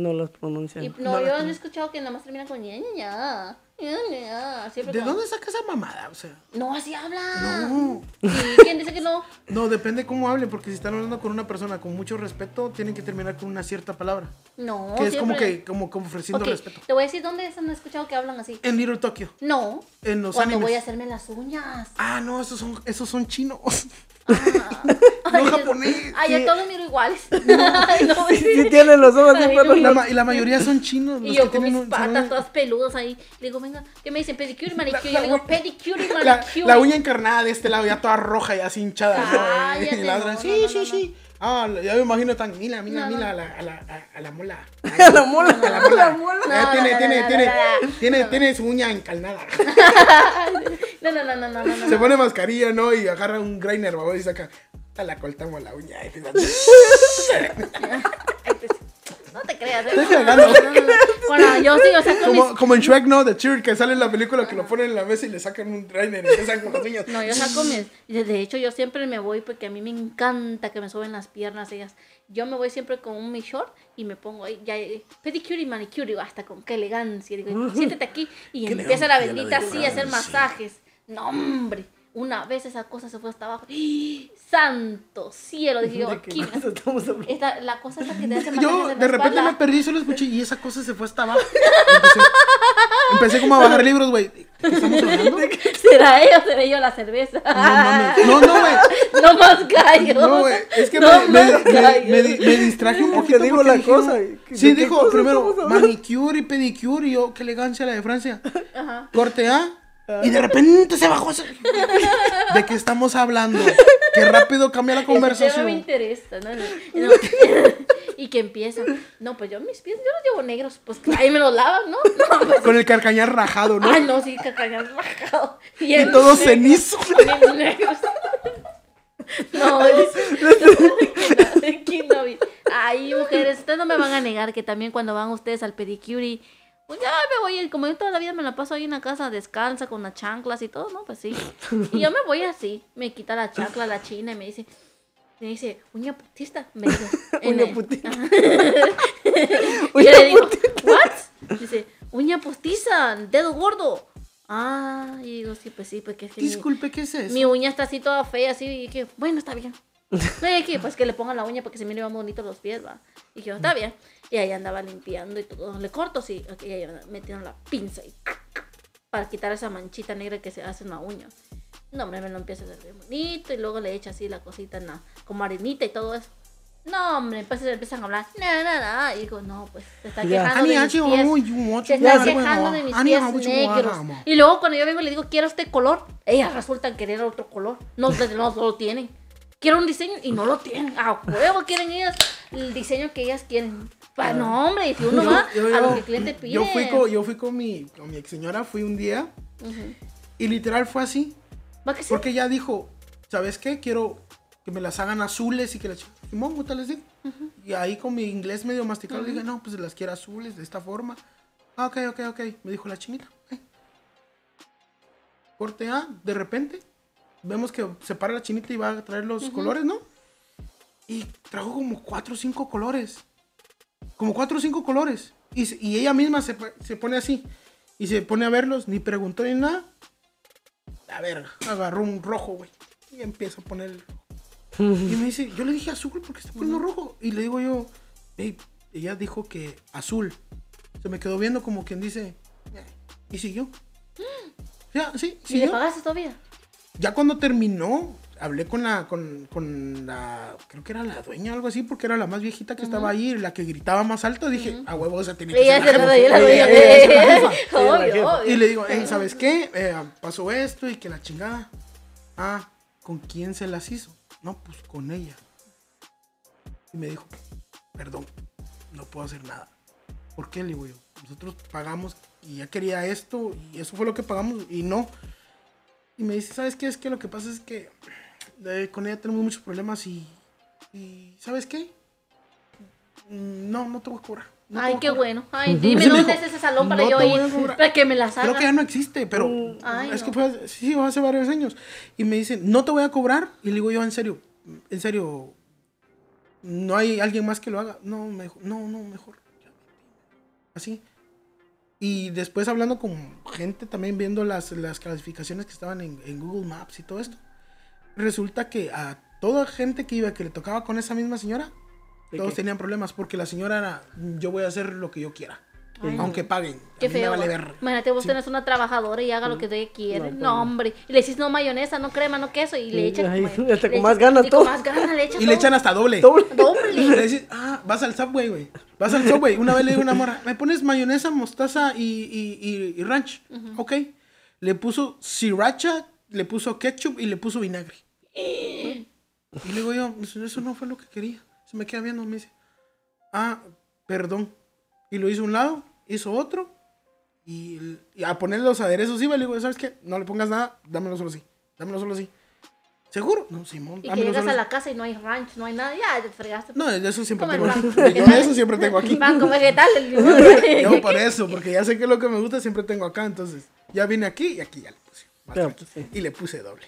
No las pronuncian. Y, No, no, yo he escuchado que nada más termina con ña, ña, ña. ña, ña, Siempre ¿De dónde saca esa mamada? O sea, No, así habla. no. ¿Y quién dice que no? No, depende cómo hablen, porque si están hablando con una persona con mucho respeto, tienen que terminar con una cierta palabra. No, que es como que como, como ofreciendo respeto. te voy a decir dónde han escuchado que hablan así. En Little Tokyo, No, en los cuando animes. voy a hacerme las uñas. Ah, no, esos son, esos son chinos. Ay, no japonés. Ay, Sí. a todos miro iguales. No, Sí, sí tienen los ojos pero no. La y la mayoría son chinos. Y yo que con tienen mis un- patas todas peludas ahí. Le digo, venga, ¿qué me dicen? Pedicure y manicure. La- yo le digo, pedicure y La, manicure. la uña encarnada de este lado ya toda roja y así hinchada. ¿no? Y la otra, no, sí, sí, sí. Ah, ya me imagino tan, mira, mira, No, no. mira, a la, a la, a, la mola. A la mola, A la mola. Tiene, tiene, tiene, tiene, tiene su uña encarnada. No, no, no, no, no, no. Se pone mascarilla, ¿no? Y agarra un grinder, babos, y saca. "Ah, La cortamos la uña. Ay, pues, no te creas. ¿eh? Estoy cagando. Bueno, yo sí, o sea, con como, mis... como en Shrek, ¿no? De Cheer, que sale en la película que lo ponen en la mesa y le sacan un grinder y empiezan con las uñas. No, yo saco mis... De hecho, yo siempre me voy porque a mí me encanta que me suben las piernas ellas. Yo me voy siempre con un mi short y me pongo ahí, ya, pedicure y manicure, digo, hasta con qué elegancia. Digo, siéntate aquí y empieza la bendita así a hacer masajes. No, hombre. Una vez esa cosa se fue hasta abajo. ¡Ih! ¡Santo cielo! Dije yo, ¿De qué aquí. cosa estamos hablando? Esta, la cosa esa que te hace Yo de repente espalda. me perdí, solo escuché y esa cosa se fue hasta abajo. Empecé, empecé como a bajar libros, güey. ¿Qué estamos hablando? ¿Será ella o seré yo la cerveza? No mames. No, no, güey. No más gallo. No, güey. Es que No me, me, más me, gallo. me di- me distraje un Es que poquito. digo la dijeron- cosa, ¿de qué Sí, dijo cosa primero manicure y pedicure. Y yo, qué elegancia la de Francia. Ajá. Corte A. Y de repente se bajó. ese- ¿De qué estamos hablando? Qué rápido cambia la Ese tema me conversación. interesa, ¿no? No. y que empieza. No, pues yo mis pies, yo los llevo negros. Pues ahí me los lavas, ¿no? No, pues. Con el carcañar rajado, ¿no? Ay, no, sí, cacañas bajado. Y todo negro, cenizo. negros. No, aquí no vi. Ay, mujeres, ustedes no me van a negar que también cuando van ustedes al pedicure, pues ya me voy, como yo toda la vida me la paso ahí en la casa descalza con las chanclas y todo, ¿no? Pues sí. Y yo me voy así, me quita la chancla la china y me dice, me dice, uña putista. Me dice, Uña el- putista. Y yo le digo, ¿what? Dice, uña postiza, dedo gordo. Ah, y digo, sí, pues sí, porque es que Disculpe, ¿qué es eso? mi uña está así toda fea, así, y que, bueno, está bien. Eh, que, pues que le pongan la uña para que se mire más bonito los pies, va. Y yo, está bien. Y ahí andaba limpiando y todo. Le corto, sí. Y ahí metieron la pinza y para quitar esa manchita negra que se hace en la uña. No, hombre, me lo empieza a hacer bien bonito y luego le echa así la cosita en la, como arenita y todo eso. No, hombre, entonces empiezan a hablar, no, no, no. Y digo, no, pues se está quejando de mis pies. Se está quejando de mis pies negros. Y luego cuando yo vengo y le digo, quiero este color, ellas resultan querer otro color. No, no lo tienen. Quiero un diseño y no lo tienen. A huevo quieren ellas el diseño que ellas quieren. Pa- no, hombre, si uno va a lo que el cliente pide. Yo fui con, yo fui con mi, con mi ex señora, fui un día y literal fue así. ¿Va que sí? Porque ella dijo, ¿sabes qué? Quiero que me las hagan azules y que las... Simón, ¿cómo te les digo? Y ahí con mi inglés medio masticado le dije, no, pues las quiero azules de esta forma. Ah, ok, ok, ok. Me dijo la chinita. Corte A, de repente, vemos que se para la chinita y va a traer los colores, ¿no? Y trajo como cuatro o cinco colores. Como cuatro o cinco colores. Y, ella misma se, se pone así. Y se pone a verlos, ni preguntó ni nada. A ver, agarró un rojo, güey. Y empieza a poner el rojo. Y me dice, yo le dije azul porque está poniendo rojo. Y le digo yo, hey, ella dijo que azul. Se me quedó viendo como quien dice, "Eh", y siguió. Ya, sí, ¿Y le pagaste todavía? Ya cuando terminó, hablé con la, con, con la, creo que era la dueña o algo así, porque era la más viejita que estaba ahí, la que gritaba más alto. Dije, a huevo, esa tiene que Ella ser se la lo jefa". dio la Ella- dueña. Y le digo, "Ey, ¿sabes qué? Eh, pasó esto y que la chingada. Ah, ¿con quién se las hizo? No, pues con ella. Y me dijo, perdón, no puedo hacer nada. ¿Por qué? Le digo yo, nosotros pagamos y ya quería esto y eso fue lo que pagamos y no. Y me dice, ¿sabes qué? Es que lo que pasa es que eh, con ella tenemos muchos problemas y, y ¿sabes qué? Mm, No, no te voy a cobrar. no Ay, qué cobrar". bueno. Ay, dime Sí me dónde dijo, es ese salón para "No yo ir. cobrar". Para que me las Creo que ya no existe, pero Ay, es no. que fue, hace- sí, fue hace varios años. Y me dice, no te voy a cobrar. Y le digo yo, en serio, en serio, no hay alguien más que lo haga. No, mejor, no, no, mejor. ya, Así. Y después hablando con gente también viendo las, las clasificaciones que estaban en, en Google Maps y todo esto. Resulta que a toda gente que iba, que le tocaba con esa misma señora, ¿De todos qué? tenían problemas porque la señora era, yo voy a hacer lo que yo quiera. Ay, no. aunque paguen. Qué a mí me feo. vale verga. Imagínate, vos Sí. tenés una trabajadora y haga lo que ella quiere. No, hombre. Y le decís no mayonesa, no crema, no queso. Y le Y echan. hasta le con más ganas y todo. con más ganas le echan Y le todo. echan hasta doble. Doble. Y Doble. le dices, ah, vas al Subway, güey. Vas al Subway. Una vez le digo a una morra, ¿me pones mayonesa, mostaza y, y, y, y ranch? Ok. Le puso sriracha, le puso ketchup y le puso vinagre. Y le digo yo, "Eso- eso no fue lo que quería. Se me queda viendo, me dice, ah, perdón. Y lo hizo a un lado, hizo otro. Y, a poner los aderezos iba, le digo, ¿sabes qué? No le pongas nada, dámelo solo así. Dámelo solo así. ¿Seguro? No, Simón. Y que llegas solo a la casa y no hay ranch, no hay nada. Ya, te fregaste. No, de eso siempre tengo aquí. Yo de eso siempre tengo aquí. Pan con vegetales. Yo por eso, porque ya sé que lo que me gusta siempre tengo acá, entonces ya vine aquí y aquí ya le puse. más sí. Y le puse doble.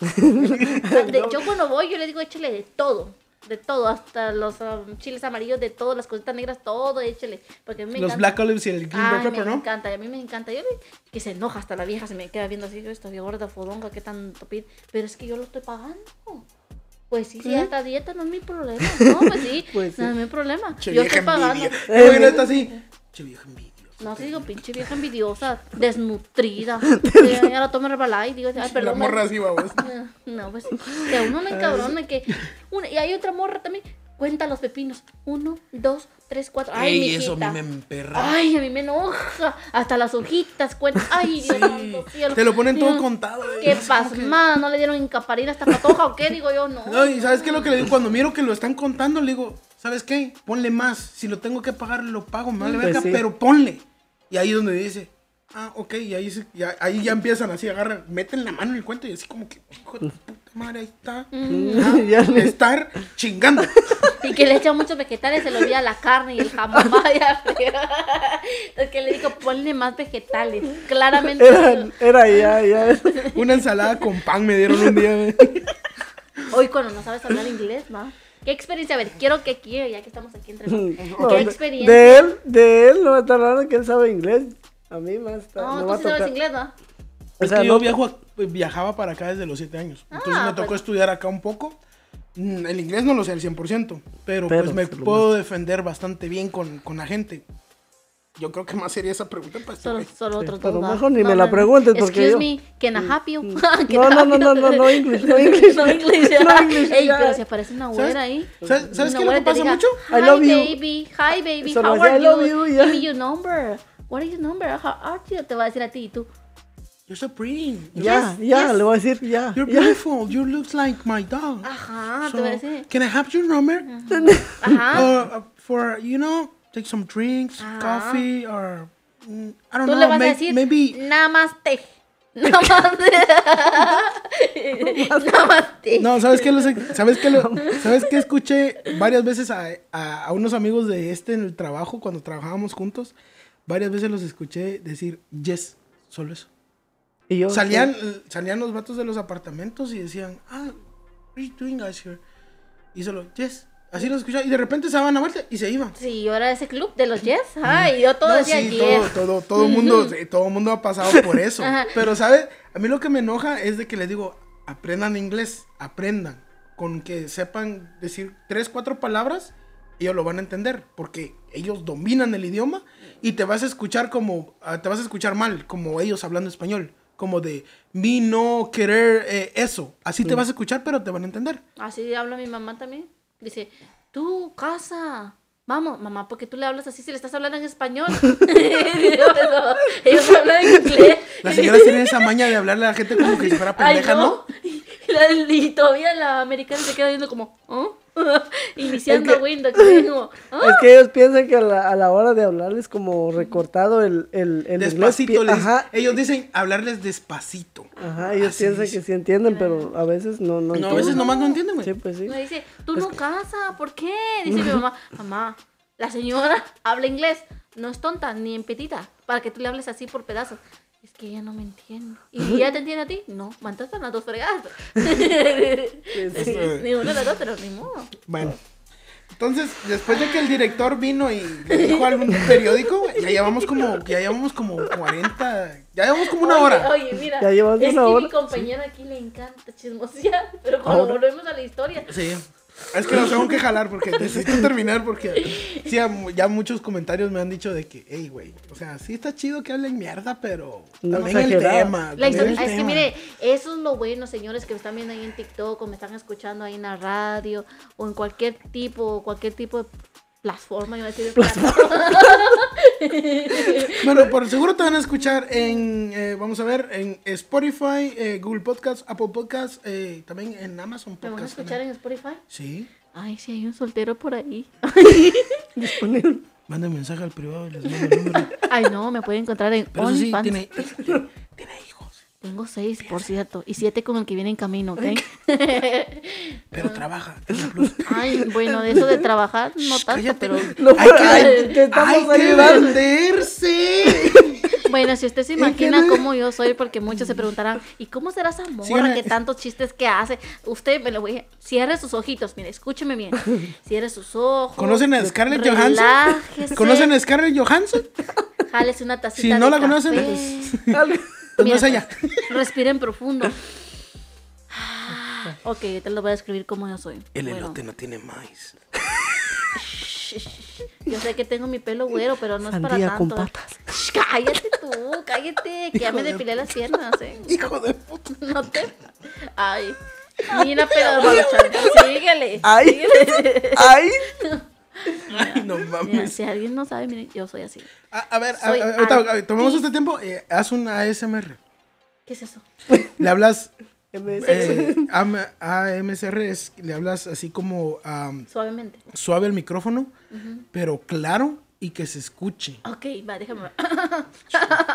De- yo cuando voy, yo le digo, échale de todo. De todo, hasta los um, chiles amarillos, de todo, las cositas negras, todo, échale. Porque a mí me Los encanta. black olives y el green Ay, bell me pepper, ¿no? encanta, a mí me encanta. Yo le- que se enoja hasta la vieja, se me queda viendo así, yo esta gorda fodonga, qué tanto pide. Pero es que yo lo estoy pagando. Pues sí, sí, esta dieta no es mi problema. No, pues sí, Pues sí. no es mi problema. Che yo estoy pagando. envidia. Viene esta así. Che vieja envidiosa. No, te digo, pinche vieja envidiosa, desnutrida. Ya, ya la tomo Herbalife, digo, ay, La perdón. morra así, vamos. No, pues que uno me encabrona que. Una, y hay otra morra también. Cuenta los pepinos. Uno, dos, tres, cuatro. Ay, Ey, mijita. eso a mí me emperra. Ay, a mí me enoja. Hasta las hojitas cuentan. Ay, Dios cielo. Te lo ponen todo Dios, contado. güey. Qué que- pasmada, no le dieron incaparina a esta patoja o qué, digo yo, no. No, y ¿sabes qué es lo que le digo? Cuando miro que lo están contando, le digo, ¿sabes qué? Ponle más. Si lo tengo que pagar, lo pago, me vale Pues verga, sí. pero ponle. Y ahí es donde dice, ah, ok, y ahí, se- ahí ya empiezan así, agarran, meten la mano en el cuento y así como que, hijo de tu puta madre, ahí está. Ya le- Estar chingando. Y que le echan muchos vegetales, se le olvida la carne y el jamón. Vaya, Es que le digo, ponle más vegetales. Claramente. Era, era ya, ya. Una ensalada con pan me dieron un día. Hoy cuando no sabes hablar inglés, ¿va? ¿Qué experiencia? A ver, quiero que quiero, ya que estamos aquí entre nosotros. No, ¿Qué de- experiencia? De él, de él no va a estar hablando que él sabe inglés. A mí más está, No, me tú va a sí sabes inglés, ¿va? O Es sea, que yo no- viajo viajaba para acá desde los 7 años. Entonces Ah, me tocó pues. estudiar acá un poco. Mm, El inglés no lo sé al 100%, pero, Pero pues me lo puedo defender bastante bien con, con la gente. Yo creo que más sería esa pregunta para este Solo, solo otros pero mejor ni me la preguntes, porque Excuse me, can I help you? No, no, no, no, no, no English, no English. no English. No English, Ey, pero si aparece una ¿Sabes, güera ahí. ¿sabes, qué te pasa diga, mucho? I Hi, love you. baby. Hi, baby. Solo How are I love you? Give me your number. What is your number? How are you? Te va a decir a ti y tú. You're so pretty. Ya, Yes, ya, yes. le voy a decir ya. you're ya. beautiful. You look like my dog. Ajá, So, te va a decir. can I have your number? Ajá. Uh, for, you know, take some drinks, Ajá. coffee, or mm, I don't Tú know, le vas may- a decir, maybe namaste. Namaste. Namaste. No, ¿sabes qué? Lo sé- ¿Sabes qué? Lo- ¿Sabes qué? Escuché varias veces a, a- a unos amigos de este en el trabajo, cuando trabajábamos juntos, varias veces los escuché decir, yes, solo eso. Y yo, Salían, salían los vatos de los apartamentos y decían, ah, what are you doing guys here? Y solo, yes. Así los escuchaba. Y de repente se daban la vuelta y se iban. Sí, yo era ese club de los yes. Ay, yo todo No, decía sí, yes. todo, todo, todo mundo, sí, todo mundo ha pasado por eso. Ajá. Pero, ¿sabes? A mí lo que me enoja es de que les digo, aprendan inglés, aprendan. Con que sepan decir tres, cuatro palabras ellos lo van a entender porque ellos dominan el idioma y te vas a escuchar como, ah, te vas a escuchar mal, como ellos hablando español, como de mi no querer eh, eso. Así te vas a escuchar, pero te van a entender. Así habla mi mamá también. Dice, tú, casa. Vamos, mamá, porque tú le hablas así si le estás hablando en español. Ellos hablan en inglés. Las señoras tienen esa maña de hablarle a la gente como que si fuera Ay, pendeja, ¿no? Y, la- y todavía la americana se queda viendo como, ¿oh? Iniciando Es que- Windows. como, ¿oh? Es que ellos piensan que a la, a la hora de hablarles como recortado el, el, el Despacito. les- Ajá, Ellos dicen hablarles despacito. ajá, ellos Así piensan dice. que sí entienden, pero a veces no, no No, a veces nomás no entienden, güey. Sí, pues sí. Me dice, tú no casa, ¿por qué? Dice mi mamá, mamá, la señora habla inglés, no es tonta ni en petita, para que tú le hables así por pedazos. Que ella no me entiende. ¿Y ella te entiende a ti? No, mandaste las dos fregadas. ni una de las dos, pero ni modo. Bueno. Entonces, después de que el director vino y le dijo a algún periódico, ya llevamos como, ya llevamos como 40, ya llevamos como una Oye, hora. Oye, mira, Ya es una que hora. mi compañera aquí le encanta chismosear, pero cuando Ahora. volvemos a la historia, Sí. Es que los tengo que jalar porque necesito terminar porque sí, ya, muchos comentarios me han dicho de que, hey, güey, o sea, sí está chido que hablen mierda, pero No también el tema. La también historia- el es que mire, eso es lo bueno, señores, que me están viendo ahí en TikTok o me están escuchando ahí en la radio o en cualquier tipo, cualquier tipo de plataforma, iba a decir. Bueno, por seguro te van a escuchar en, eh, vamos a ver, en Spotify, eh, Google Podcast, Apple Podcast, eh, también en Amazon ¿Me van a Podcast. escuchar también. en Spotify? Sí. Ay, sí, hay un soltero por ahí. Disponible. Manda mensaje al privado y les mando el número. Ay, no, me pueden encontrar en eso sí, OnlyFans. tiene. Tengo seis, por cierto, y siete con el que viene en camino, ¿ok? Pero trabaja. Ay, bueno, de eso de trabajar, no tanto, pero... No, hay que, hay que venderse. Bueno, si usted se imagina cómo yo soy, porque muchos se preguntarán, ¿y cómo será esa morra que tantos chistes que hace? Usted me lo voy a... Cierre sus ojitos, mire, escúcheme bien. Cierre sus ojos. ¿Conocen a Scarlett Johansson? relájese, ¿Conocen a Scarlett Johansson? Jálese una tacita Si no de la conocen, café. Pues, no Mira, es ella. Respiren profundo. Ah, Ok, te lo voy a escribir como yo soy. El Bueno, elote no tiene maíz. Yo sé que tengo mi pelo güero, pero no es para tanto. con patas. Shh, Cállate tú, cállate, que ya me de depilé las piernas, eh. Hijo de puta. No te. Ay. Mira, pero síguele. Ay. síguele. ¡Ay! Ay, no Mira, mames. si alguien no sabe, miren, yo soy así. A, a ver, a- a- ahorita, tomemos este tiempo. eh, haz un ASMR. ¿Qué es eso? Le hablas. Eh, AM AMSR es, le hablas así como Suavemente. suave al micrófono, pero claro y que se escuche. Ok, va, déjame ver.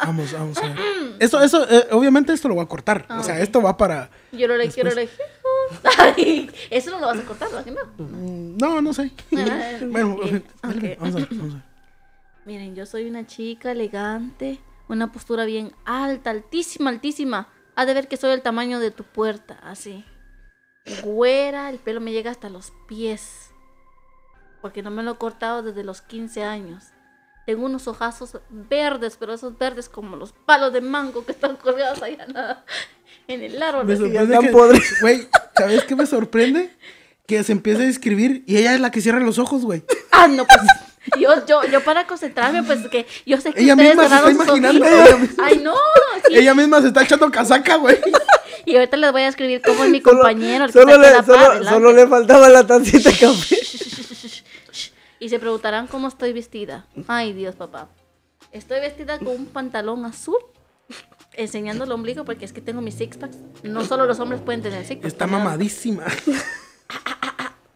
Vamos, vamos a ver. Esto, eso, eh, obviamente esto lo voy a cortar. o sea, esto va para. Yo lo le quiero. Ay, eso no lo vas a cortar, ¿verdad que no? No, no sé. Ah, bueno, vamos a ver. Vamos a ver. Miren, yo soy una chica elegante, una postura bien alta, altísima, altísima. Ha de ver que soy el tamaño de tu puerta, así. Güera, el pelo me llega hasta los pies. Porque no me lo he cortado desde los 15 años. Tengo unos ojazos verdes, pero esos verdes como los palos de mango que están colgados allá en, el árbol. Me así. sorprende están que, güey, ¿sabes qué me sorprende? Que se empieza a escribir y ella es la que cierra los ojos, güey. Ah, no, pues. Yo, yo, yo para concentrarme, pues que yo sé que Ella ustedes misma se está imaginando. ojitos. Ella misma- Ay, no. sí. Ella misma se está echando casaca, güey. Y ahorita les voy a escribir cómo es mi Solo- compañero. el que Solo, está aquí le, a la par, solo, adelante. solo le faltaba la tacita de café. Y se preguntarán cómo estoy vestida. Ay, Dios, papá. Estoy vestida con un pantalón azul, enseñando el ombligo porque es que tengo mis six packs. No solo los hombres pueden tener six packs. Está mamadísima.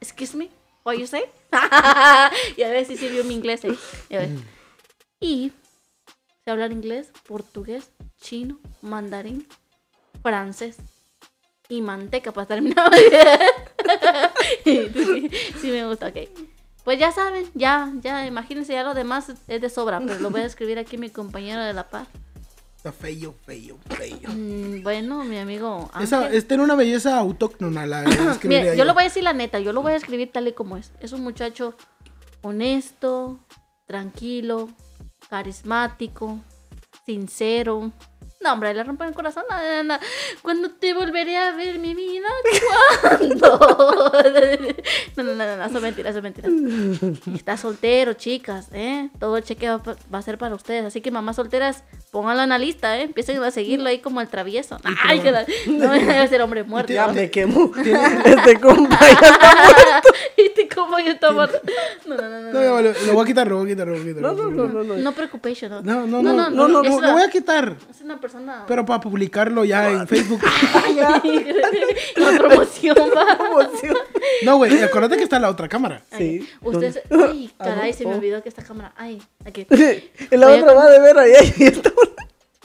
Excuse me, what you say? y a ver si sirvió mi inglés ahí. Ves. Y sé hablar inglés, portugués, chino, mandarín, francés y manteca para terminar. sí, sí me gusta, ok. Pues ya saben, ya, ya, imagínense, ya lo demás es de sobra, pero lo voy a escribir aquí mi compañero de la paz. Está feo, feo, feo. Mm, bueno, mi amigo. Esa, es tener una belleza autóctona, la Mire, yo lo voy a decir la neta, yo lo voy a escribir tal y como es. Es un muchacho honesto, tranquilo, carismático, sincero. No, hombre, le rompen el corazón. No, no, no. Cuando te volveré a ver, mi vida? ¿Cuándo? No, no, no, no, no, son mentiras, son mentiras. Está soltero, chicas, ¿eh? Todo el cheque va, a ser para ustedes. Así que mamás solteras, pónganlo en la lista, ¿eh? Empiecen a seguirlo ahí como el travieso. Ay, que la- no debe ser hombre muerto. Ya me quemo. Este compa ya está como yo estaba... No, no, no, no. No, no, lo, lo voy a quitar, lo voy a quitar, lo voy a quitar. No, no, no, no, no. No no. No, no, no, no, no, no, lo- voy una- a quitar. Es una persona... Pero para publicarlo ya en Facebook. La promoción va. Emoción. No, güey, acuérdate que está la otra cámara. Sí. Ustedes... Ay, caray, se me olvidó que esta cámara... Ay, aquí. Y la otra va de ver ahí.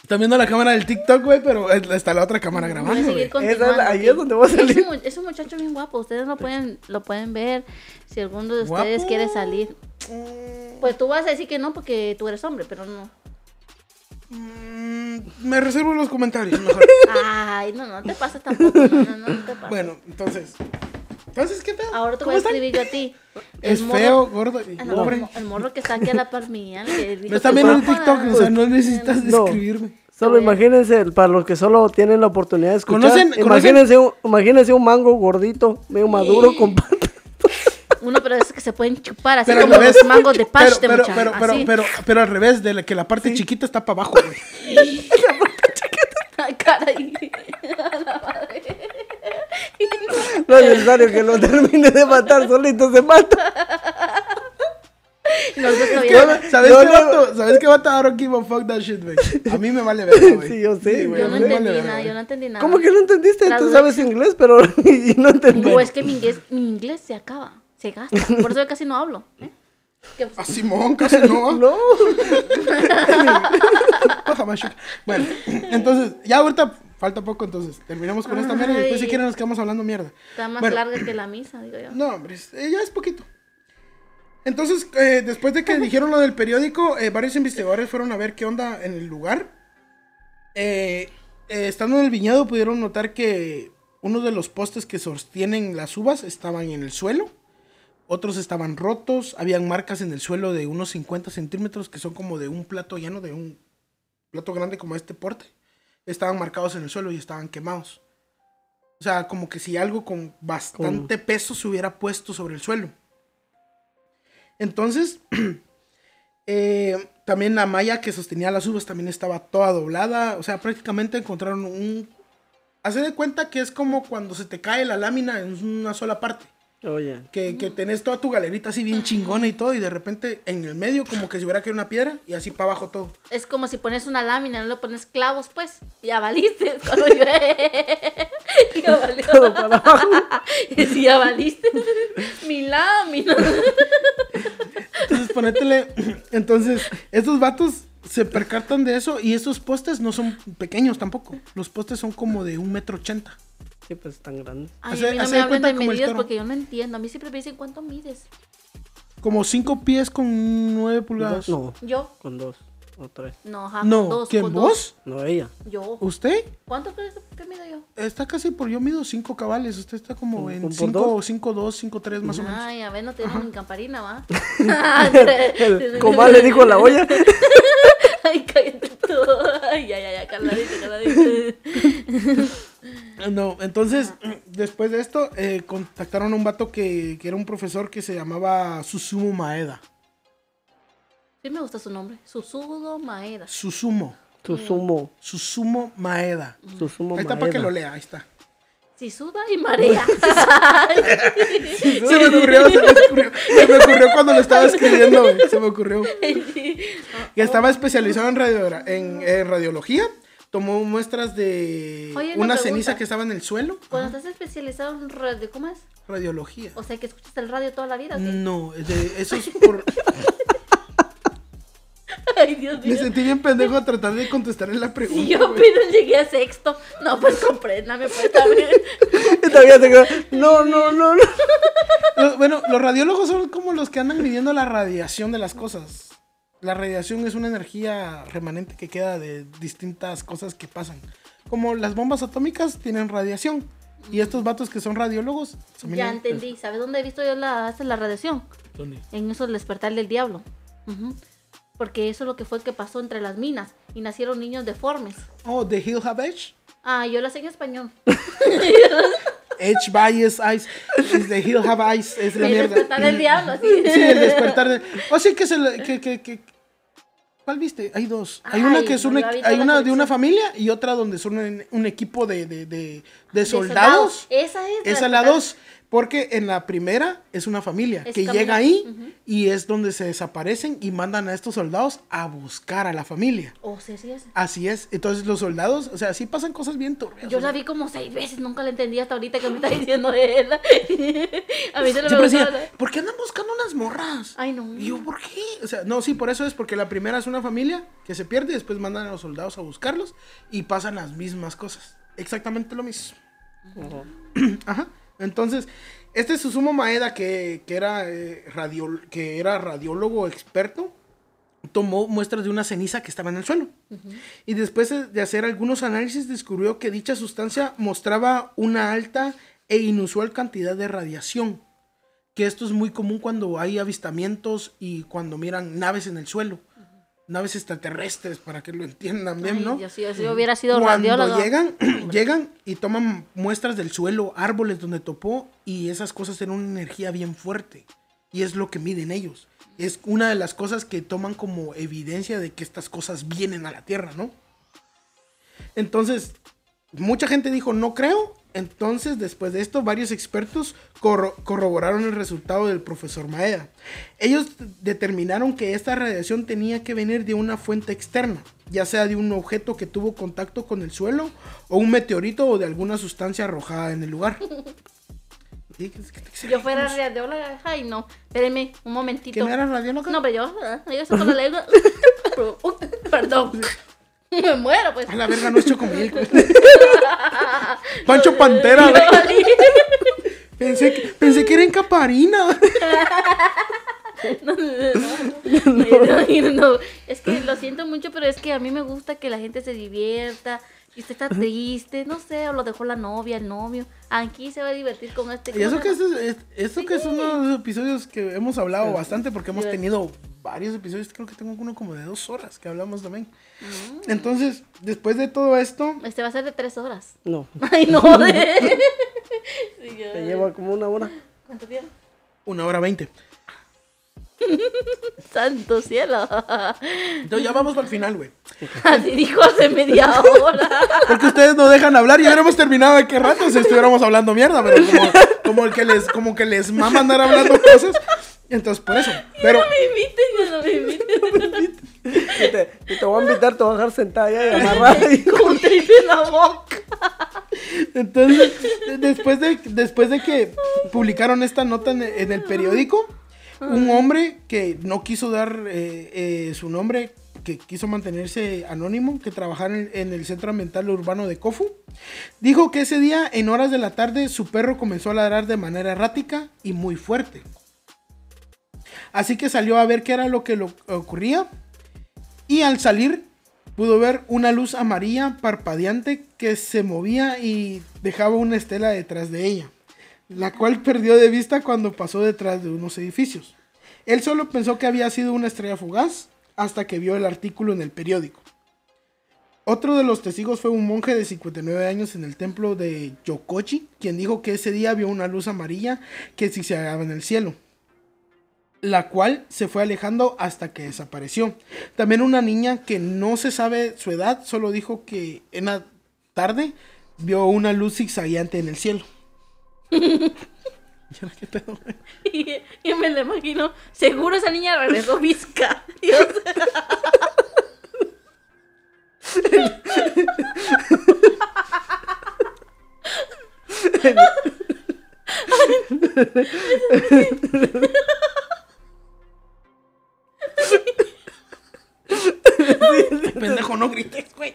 Están viendo la cámara del TikTok, güey, pero está la otra cámara Voy a grabando. Esa ahí es donde va a Es salir. un, es un muchacho bien guapo. Ustedes lo pueden, lo pueden ver. Si alguno de ustedes ¿Guapo? quiere salir. Pues tú vas a decir que no porque tú eres hombre, pero no. Mm, me reservo los comentarios, mejor. Ay, no, no te pases tampoco. No, no, no, no te pases. bueno, entonces. Entonces. Ahora te ¿Cómo voy a están? escribir yo a ti. Es El morro- feo, gordo y Ah, no, pobre. el, morro que está aquí a la par mía. Me está viendo el guapa. TikTok, o sea, no necesitas No. escribirme. Solo imagínense, para los que solo tienen la oportunidad de escuchar, ¿Conocen- imagínense, un, imagínense un mango gordito, medio maduro, con patas. Uno, pero es que se pueden chupar así Pero como revés. los mangos de paste, pero, muchacho, pero, pero, pero, pero al revés, de la, que la parte chiquita está para abajo, güey. Ay, caray. No es necesario que lo termine de matar, solito se mata. Nosotros ¿Qué todavía- va- ¿Sabes No, qué no. vato? ¿Sabes qué vato? I don't give a fuck that shit, güey. A mí me vale ver, güey. Sí, yo sé, güey, Yo no vale entendí verga, nada, yo no entendí nada. ¿Cómo que no entendiste? Las Tú sabes inglés, pero y no entendí. No, es que mi inglés, mi inglés se acaba, se gasta. Por eso yo casi no hablo. ¿eh? A Simón, casi no. No. Bueno, entonces, ya ahorita falta poco, entonces terminamos con esta mierda y después si quieren nos quedamos hablando mierda. Está más Bueno. larga que la misa, digo yo. No, hombre, eh, ya es poquito. Entonces, eh, después de que dijeron lo del periódico, eh, varios investigadores fueron a ver qué onda en el lugar. Eh, estando en el viñedo pudieron notar que uno de los postes que sostienen las uvas estaban en el suelo. Otros estaban rotos. Habían marcas en el suelo de unos 50 centímetros que son como de un plato lleno, de un plato grande como este porte. Estaban marcados en el suelo y estaban quemados. O sea, como que si algo con bastante peso se hubiera puesto sobre el suelo. Entonces, eh, también la malla que sostenía las uvas también estaba toda doblada. O sea, prácticamente encontraron un... Hace de cuenta que es como cuando se te cae la lámina en una sola parte. Que, que tenés toda tu galerita así bien chingona y todo. Y de repente en el medio como que si hubiera caído una piedra y así para abajo todo. Es como si pones una lámina, no le pones clavos, pues. Ya valiste. Cuando yo... ya valió. Todo para abajo. Y si ya valiste. Mi lámina. Entonces, ponétele. Entonces, estos vatos se percatan de eso y estos postes no son pequeños tampoco. Los postes son como de un metro ochenta. Sí, pues tan grande. Ay, Hace- a mí no me cuenta de medidas porque yo no entiendo. A mí siempre me dicen cuánto mides. Como cinco pies con nueve pulgadas. No, Yo. con dos o tres. No, ajá, No, dos. ¿quién con vos? dos. No, ella. Yo. ¿Usted? ¿Cuánto crees que mido yo? Está casi por yo mido cinco cabales. Usted está como ¿Por- en por cinco, dos? cinco, dos, cinco, tres más o menos. Ay, a ver, no tenemos ni camparina, ¿va? El comal le dijo a la olla. Ay, cállate tú. Ay, ay, ay, ay, calladito, calladito. No, entonces, después de esto, eh, contactaron a un vato que, que era un profesor que se llamaba Susumu Maeda. Sí me gusta su nombre. Susudo Maeda. Susumo. Su sumo. Susumo Maeda. Su sumo. Ahí está para que maeda. lo lea, ahí está. Si suda y marea. Se me ocurrió, se me ocurrió. Se me ocurrió cuando lo estaba escribiendo. Se me ocurrió. Que estaba especializado en, en, en radiología. Tomó muestras de Oye, una ceniza que estaba en el suelo. Cuando estás especializado en radio, ¿cómo es? Radiología. O sea, que escuchas el radio toda la vida. ¿o qué? No, de- eso es por... Ay, Dios Me mío. sentí bien pendejo a tratar de contestarle la pregunta. Si yo apenas llegué a sexto. No, pues compréndame, pues también. Todavía No, no, no, no. Bueno, los radiólogos son como los que andan midiendo la radiación de las cosas. La radiación es una energía remanente que queda de distintas cosas que pasan. Como las bombas atómicas tienen radiación. Y estos vatos que son radiólogos... Ya entendí. ¿Sabes dónde he visto yo la, la radiación? ¿Dónde? En eso el despertar del diablo. Porque eso es lo que fue que pasó entre las minas. y nacieron niños deformes. Oh, The Hill Have Edge. Ah, yo la sé en español. Edge by Eyes. is The Hill Have Eyes. Es la El mierda. despertar del diablo. Sí, el despertar de. O sí que se le- que, que, que- ¿Cuál viste? Hay dos. Hay una que es una, hay una de una familia y otra donde son un, un equipo de, de, de, soldados. Esa es. Esa es la dos. Porque en la primera es una familia Es que llega ahí ujú. y es donde se desaparecen y mandan a estos soldados a buscar a la familia. Oh, sí, sí, es. Así es. Entonces los soldados, o sea, sí pasan cosas bien turbias. Yo o la vi como seis veces, nunca la entendí hasta ahorita que me está diciendo él. A mí se Siempre me decía. ¿por qué andan buscando unas morras? Ay, no. Y yo, ¿por qué? O sea, no, sí, por eso es porque la primera es una familia que se pierde y después mandan a los soldados a buscarlos y pasan las mismas cosas. Exactamente lo mismo. Ajá. Entonces, este Susumu Maeda, que, que era, eh, radio- que era radiólogo experto, tomó muestras de una ceniza que estaba en el suelo. Y después de- de hacer algunos análisis, descubrió que dicha sustancia mostraba una alta e inusual cantidad de radiación. Que esto es muy común cuando hay avistamientos y cuando miran naves en el suelo. Naves extraterrestres, para que lo entiendan bien, Ay, ¿no? Yo sí, yo sí hubiera sido Cuando llegan, llegan y toman muestras del suelo, árboles donde topó y esas cosas tienen una energía bien fuerte. Y es lo que miden ellos. Es una de las cosas que toman como evidencia de que estas cosas vienen a la Tierra, ¿no? Entonces, mucha gente dijo, no creo. Entonces, después de esto, varios expertos corro- corroboraron el resultado del profesor Maeda. Ellos determinaron que esta radiación tenía que venir de una fuente externa, ya sea de un objeto que tuvo contacto con el suelo, o un meteorito o de alguna sustancia arrojada en el lugar. Yo fuera radióloga, ay no, espérenme un momentito. ¿Quién era radióloga? No, pero yo, ah, yo saco la lengua. Uh, Perdón. Me muero, pues. A la verga, no es chocomil. Pancho Pantera, güey. Pensé que, pensé que era en Caparina. No, no, no, es que lo siento mucho, pero es que a mí me gusta que la gente se divierta. Y usted está triste, no sé, o lo dejó la novia, el novio. Aquí se va a divertir con este. Y eso ¿cómo que es, es- eso que es uno de los episodios que hemos hablado bastante porque hemos tenido varios episodios, creo que tengo uno como de dos horas que hablamos también. Entonces, después de todo esto, Este va a ser de tres horas. No, Ay, no. De... Sí, te lleva como una hora. ¿Cuánto tiempo? una hora veinte. Santo cielo. Entonces ya vamos al final, güey. Así dijo hace media hora. Porque ustedes no dejan hablar y hubiéramos terminado de qué rato si estuviéramos hablando mierda, pero como, como el que les, como que les mama andar hablando cosas. Entonces, por eso. Pero, No me inviten, ya no me inviten. Y te, te voy a invitar, te voy a dejar sentada y amarrada. y- Con tripe en la boca. Entonces, de- después de, después de que publicaron esta nota en, en el periódico, un hombre que no quiso dar eh, eh, su nombre, que quiso mantenerse anónimo, que trabajaba en, el centro ambiental urbano de Kofu, dijo que ese día, en horas de la tarde, su perro comenzó a ladrar de manera errática y muy fuerte. Así que salió a ver qué era lo que lo ocurría. Y al salir pudo ver una luz amarilla parpadeante que se movía y dejaba una estela detrás de ella, la cual perdió de vista cuando pasó detrás de unos edificios. Él solo pensó que había sido una estrella fugaz hasta que vio el artículo en el periódico. Otro de los testigos fue un monje de 59 años en el templo de Yokochi, quien dijo que ese día vio una luz amarilla que zigzagueaba en el cielo la cual se fue alejando hasta que desapareció. También una niña que no se sabe su edad, solo dijo que en la tarde vio una luz zigzagueante en el cielo. ¿Y ahora qué pedo, güey? Y, y me lo imagino. Seguro esa niña regresó visca. Dios. Pendejo, no grites, güey.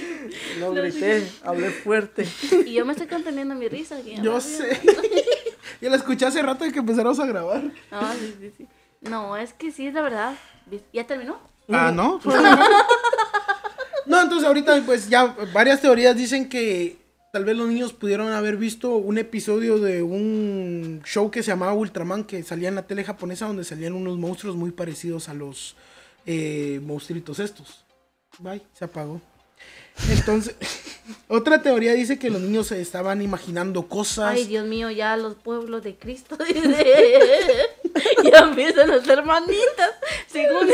No grité, hablé fuerte. Y yo me estoy conteniendo mi risa. aquí, Yo sé. Ya la escuché hace rato de que empezáramos a grabar. No, sí, sí, sí. No, es que sí, es la verdad. ¿Ya terminó? Ah, ¿no? No, entonces ahorita pues ya varias teorías dicen que tal vez los niños pudieron haber visto un episodio de un show que se llamaba Ultraman que salía en la tele japonesa donde salían unos monstruos muy parecidos a los eh, monstruitos estos. Bye, se apagó. Entonces, otra teoría dice que los niños se estaban imaginando cosas. Ay, Dios mío, ya los pueblos de Cristo. dice. ya empiezan a ser manitas. Según.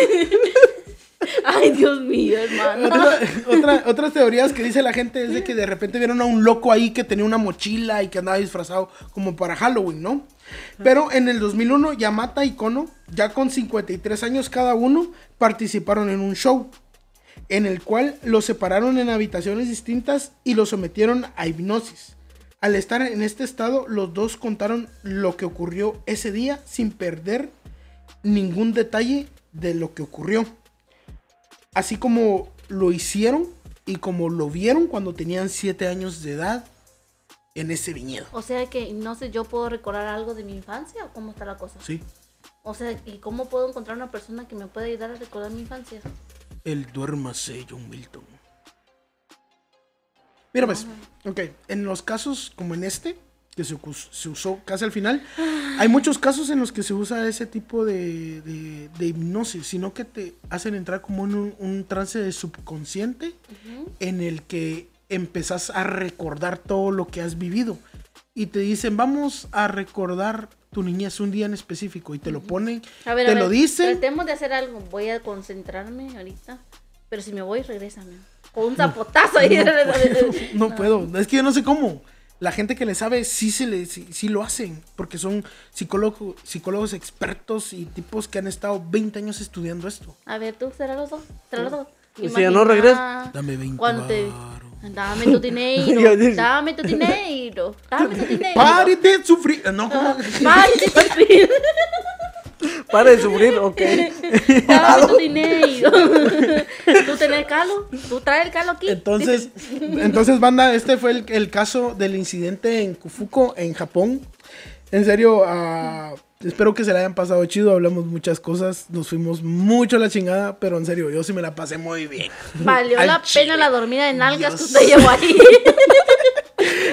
Ay, Dios mío, hermano. Otra- otra- otras teorías que dice la gente es de que de repente vieron a un loco ahí que tenía una mochila y que andaba disfrazado como para Halloween, ¿no? Pero en el 2001, Yamata y Kono, ya con 53 años cada uno, participaron en un show en el cual los separaron en habitaciones distintas y los sometieron a hipnosis. Al estar en este estado, los dos contaron lo que ocurrió ese día sin perder ningún detalle de lo que ocurrió así como lo hicieron y como lo vieron cuando tenían 7 años de edad en ese viñedo. O sea que, no sé, yo puedo recordar algo de mi infancia o cómo está la cosa. Sí, O sea, ¿y cómo puedo encontrar una persona que me pueda ayudar a recordar mi infancia? El duérmase John Milton. Mira pues, ok, en los casos como en este, que se, se usó casi al final, hay muchos casos en los que se usa ese tipo de, de- de hipnosis, sino que te hacen entrar como en un, un trance de subconsciente en el que empezás a recordar todo lo que has vivido. Y te dicen, vamos a recordar tu niñez un día en específico. Y te lo ponen, A ver, te a ver, lo dicen. Tratemos de hacer algo. Voy a concentrarme ahorita. Pero si me voy, regrésame. Con un zapotazo ahí. No, puedo, es que yo no sé cómo. La gente que le sabe sí, se le, sí, sí lo hacen, porque son psicólogos, psicólogos expertos y tipos que han estado 20 años estudiando esto. A ver, tú, será los dos. Será los dos. Si ya no regreso, Dame 20 Cuando te-. Dame tu dinero. dame tu dinero. Dame tu dinero. ¡Pare de sufrir! No, ¿cómo? Pare de sufrir. para de sufrir, ok. Dame tu dinero. ¿Tú tenés calo? ¿Tú traes el calo aquí? Entonces, entonces, banda, este fue el, el caso del incidente en Kufuko, en Japón. En serio, ah, espero que se la hayan pasado chido. Hablamos muchas cosas, nos fuimos mucho a la chingada, pero en serio, yo sí me la pasé muy bien. Valió Al la chile. pena la dormida de nalgas que usted llevó ahí.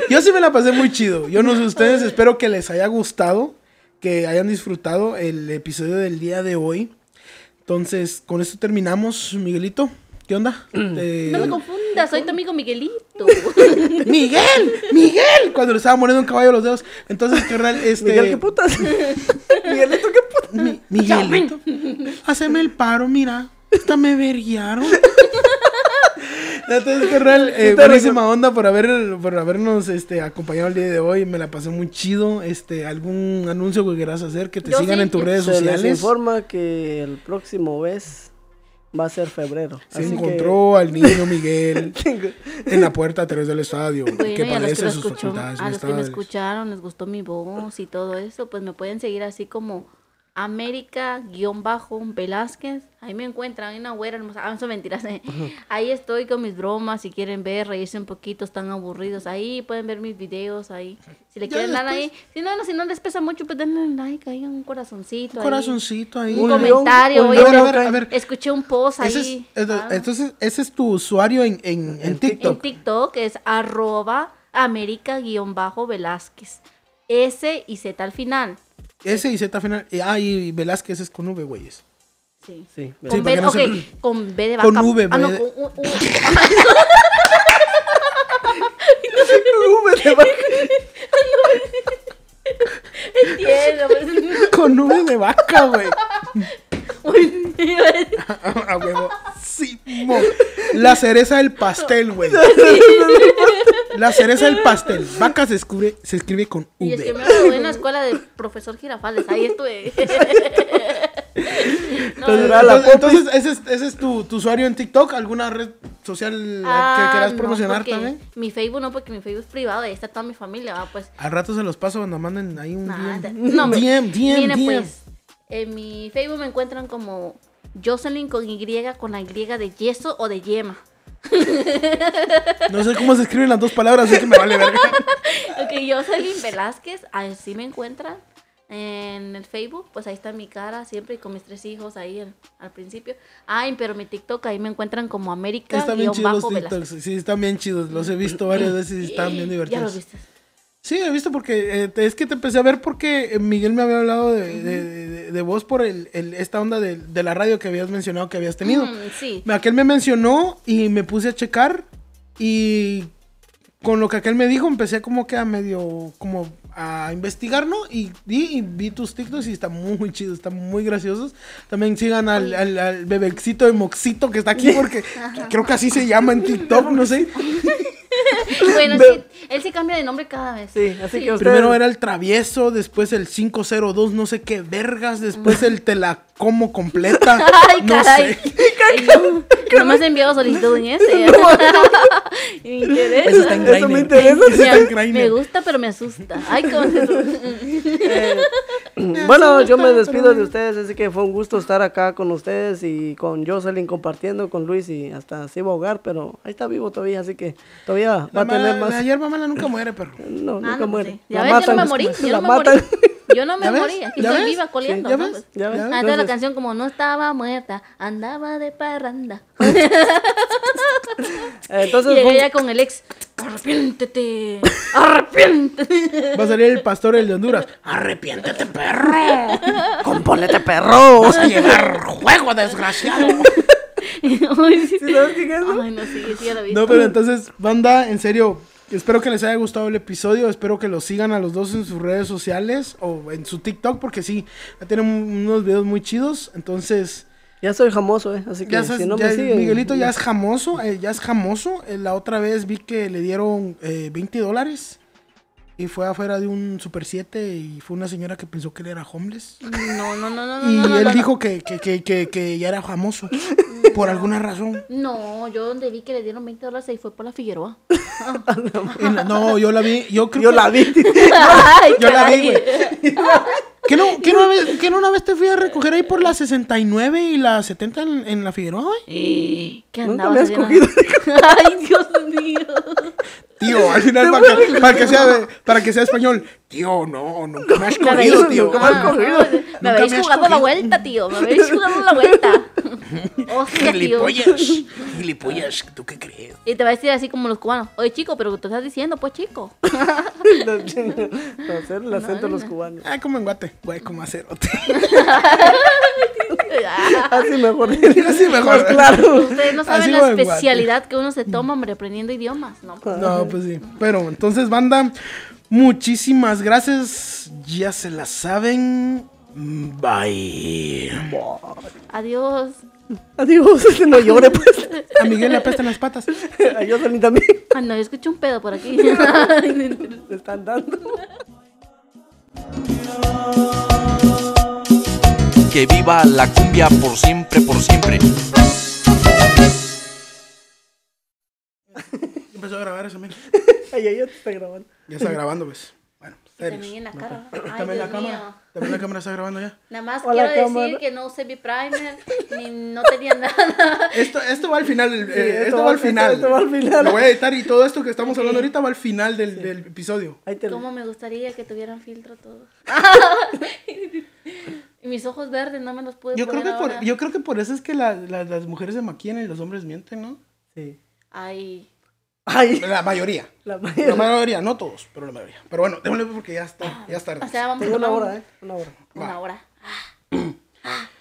Yo sí me la pasé muy chido. Yo no sé ustedes, espero que les haya gustado, que hayan disfrutado el episodio del día de hoy. Entonces, con esto terminamos, Miguelito. ¿Qué onda? Eh, No me confundas, soy tu amigo Miguelito. Miguel, Miguel, cuando le estaba muriendo un caballo a los dedos. Entonces, carnal, este Miguel, ¿qué putas? Miguelito, ¿qué putas? Mi- Miguelito, haceme el paro, mira. Hasta me verguiaron. Entonces, carnal, eh, buenísima onda por, haber, por habernos este, acompañado el día de hoy. Me la pasé muy chido. Este, ¿Algún anuncio que quieras hacer? Que te Yo sigan sí, en tus redes Se les sociales. informa que el próximo mes va a ser febrero. Se así que- encontró al niño Miguel en la puerta atrás del estadio. Bueno, que y a los que, padece lo sus escuchó- facultades a los que me escucharon, les gustó mi voz y todo eso, pues me pueden seguir así como América-Velázquez. Ahí me encuentran, hay una güera hermosa. Ah, son mentiras. eh. Ahí estoy con mis bromas. Si quieren ver, reírse un poquito, están aburridos. Ahí pueden ver mis videos. Ahí, si le quieren dar ahí. Si no, no, si no les pesa mucho, pues denle like ahí, un corazoncito. Un ahí. corazoncito ahí. Un Un comentario. león, un oye, A ver, a león, ver, a ver. Escuché un post ahí. Es- es- ah. entonces, ese es tu usuario en, en, en En TikTok. En TikTok es arroba América-Velázquez. S y Z al final. S y Z final. eh, Ah, y Velázquez es con V, güeyes. Sí. Sí, Con, B, no se- ok, con B de vaca. Con V, Ah, no, V de- con U- U- V de vaca. Entiendo, pues. Con V de vaca, güey. Uy, A huevo. Sí, mo. La cereza del pastel, güey. La cereza del pastel. Vaca se escribe, se escribe con Y es que V. me gradué en la escuela de profesor Girafales. Ahí estuve. No, Entonces, ese es, ese es tu, tu usuario en TikTok. ¿Alguna red social ah, que quieras no, promocionar también? Mi Facebook no, porque mi Facebook es privado. Ahí está toda mi familia. va, pues Al rato se los paso cuando manden ahí un Nada. DM. No. DM, DM, pues, en mi Facebook me encuentran como Jocelyn con Y, con la Y de yeso o de yema. No sé cómo se escriben las dos palabras, así que me vale verga. Ok, Jocelyn Velázquez, así me encuentran en el Facebook, pues ahí está mi cara siempre y con mis tres hijos ahí al, al principio. Ay, pero mi TikTok ahí me encuentran como América Están bien chidos los TikToks. Sí, están bien chidos. Los he visto varias veces y están bien Ya los divertidos. viste. Sí, he visto porque eh, es que te empecé a ver porque eh, Miguel me había hablado de, de, de- de vos por el, el- esta onda de, de la radio que habías mencionado que habías tenido. Mm, sí. Aquel me mencionó y me puse a checar y con lo que aquel me dijo empecé como que a medio como a investigar, ¿no? Y vi, y vi tus TikToks y están muy chidos, están muy graciosos. También sigan al, al, al bebecito de Moxito que está aquí porque creo que así se llama en TikTok, no sé. Bueno, sí, él sí cambia de nombre cada vez. Sí, así que usted- Primero era el travieso, después el 502, no sé qué vergas, después el te la como completa. Ay, no caray. sé. Ay, no. No me has enviado solicitud en ese. me interesa. Eso está en Eso me interesa. Ese está en me, gusta, pero me asusta. Ay, cómo se Eh, bueno, yo me despido de ustedes, así que fue un gusto estar acá con ustedes y con Jocelyn compartiendo con Luis y hasta se iba a ahogar, pero ahí está vivo todavía, así que todavía va La, a tener mala- más. la hierba mala nunca muere, perro. No, Ah, nunca no, pues muere. sí. Ya La ves, yo no me matan. morí. Yo La no me matan. morí. Yo no me morí. Aquí ¿Ya estoy ves? viva coliendo. ¿Ya ¿no? ves? Pues, ¿Ya ves? Ah, entonces la canción como no estaba muerta, andaba de parranda. Entonces, Llegué ya con el ex. Arrepiéntete. Arrepiéntete. Va a salir el pastor el de Honduras. Arrepiéntete, perro. ¡Compólete, perro! Vas a llegar juego, desgraciado. Ay, sí. ¿Sí sabes quién es, no? Ay, no, sí, sí, ya lo vi. No, pero entonces, banda, en serio, espero que les haya gustado el episodio. Espero que los sigan a los dos en sus redes sociales o en su TikTok, porque sí, ya tienen unos videos muy chidos. Entonces, Ya soy jamoso, eh, así que ya sabes, si no ya me siguen... Miguelito ya es jamoso, eh, ya es jamoso. Eh, la otra vez vi que le dieron eh, 20 dólares y fue afuera de un Super 7 y fue una señora que pensó que él era homeless. No, no, no, no. Y no, no, él no, dijo que, que, que, que, que ya era famoso. por alguna razón. No, yo donde vi que le dieron 20 dólares ahí fue por la Figueroa. No, yo la vi. Yo creo Yo que- la vi. Ay, Yo la vi, güey. ¿Que no, que, no, una vez- que no una vez te fui a recoger ahí por la 69 y la 70 en, en la Figueroa, güey? Eh, ¿Qué Nunca andabas me has cogido. Ay, Dios mío. Tío, al final, para que, para que sea, para que sea español. Tío, no, nunca me has cogido, tío. nunca me has cogido. Ah, Me habéis jugado la vuelta, tío. Me habéis jugado la vuelta. Hostia, tío. Gilipollas. Gilipollas, ¿tú qué crees? Y te va a decir así como los cubanos. Oye, chico, pero ¿qué te estás diciendo? Pues, chico. Hacer el acento de los cubanos. Ah, como en Guate, güey, como acerote. Así mejor. Así mejor. Claro. Ustedes no saben la especialidad que uno se toma, hombre, aprendiendo idiomas. No, No, pues sí. Pero entonces, banda, muchísimas gracias. Ya se la saben. Bye. Adiós. Adiós, no llore pues. A Miguel le apestan las patas. Adiós a mí también. Ah, no, yo escuché un pedo por aquí. Le están dando. Que viva la cumbia por siempre, por siempre. Empezó a grabar eso, mira. Ay, ay, ya te está grabando. Ya está grabando, pues. Bueno, serios. También en la cara. Ay, También la Dios cámara. mío. También la cámara está grabando ya. Nada más Hola, quiero cámara. decir que no usé mi primer, ni no tenía nada. Esto, esto va al final. eh, esto esto, va- al final. esto- esto va al final. Lo voy a editar y todo esto que estamos hablando ahorita va al final del, del episodio. Ahí te Cómo me gustaría que tuvieran filtro todo. y mis ojos verdes no me los pude Yo creo, poner que por, ahora. yo creo que por eso es que la- la- las mujeres se maquillan y los hombres mienten, ¿no? Sí. Ay, Ay, La mayoría. la La mayoría. mayoría, no todos, pero la mayoría. Pero bueno, démosle porque ya está, ya es tarde. o sea, vamos Tengo a una hora, ¿eh? Una hora. Una hora.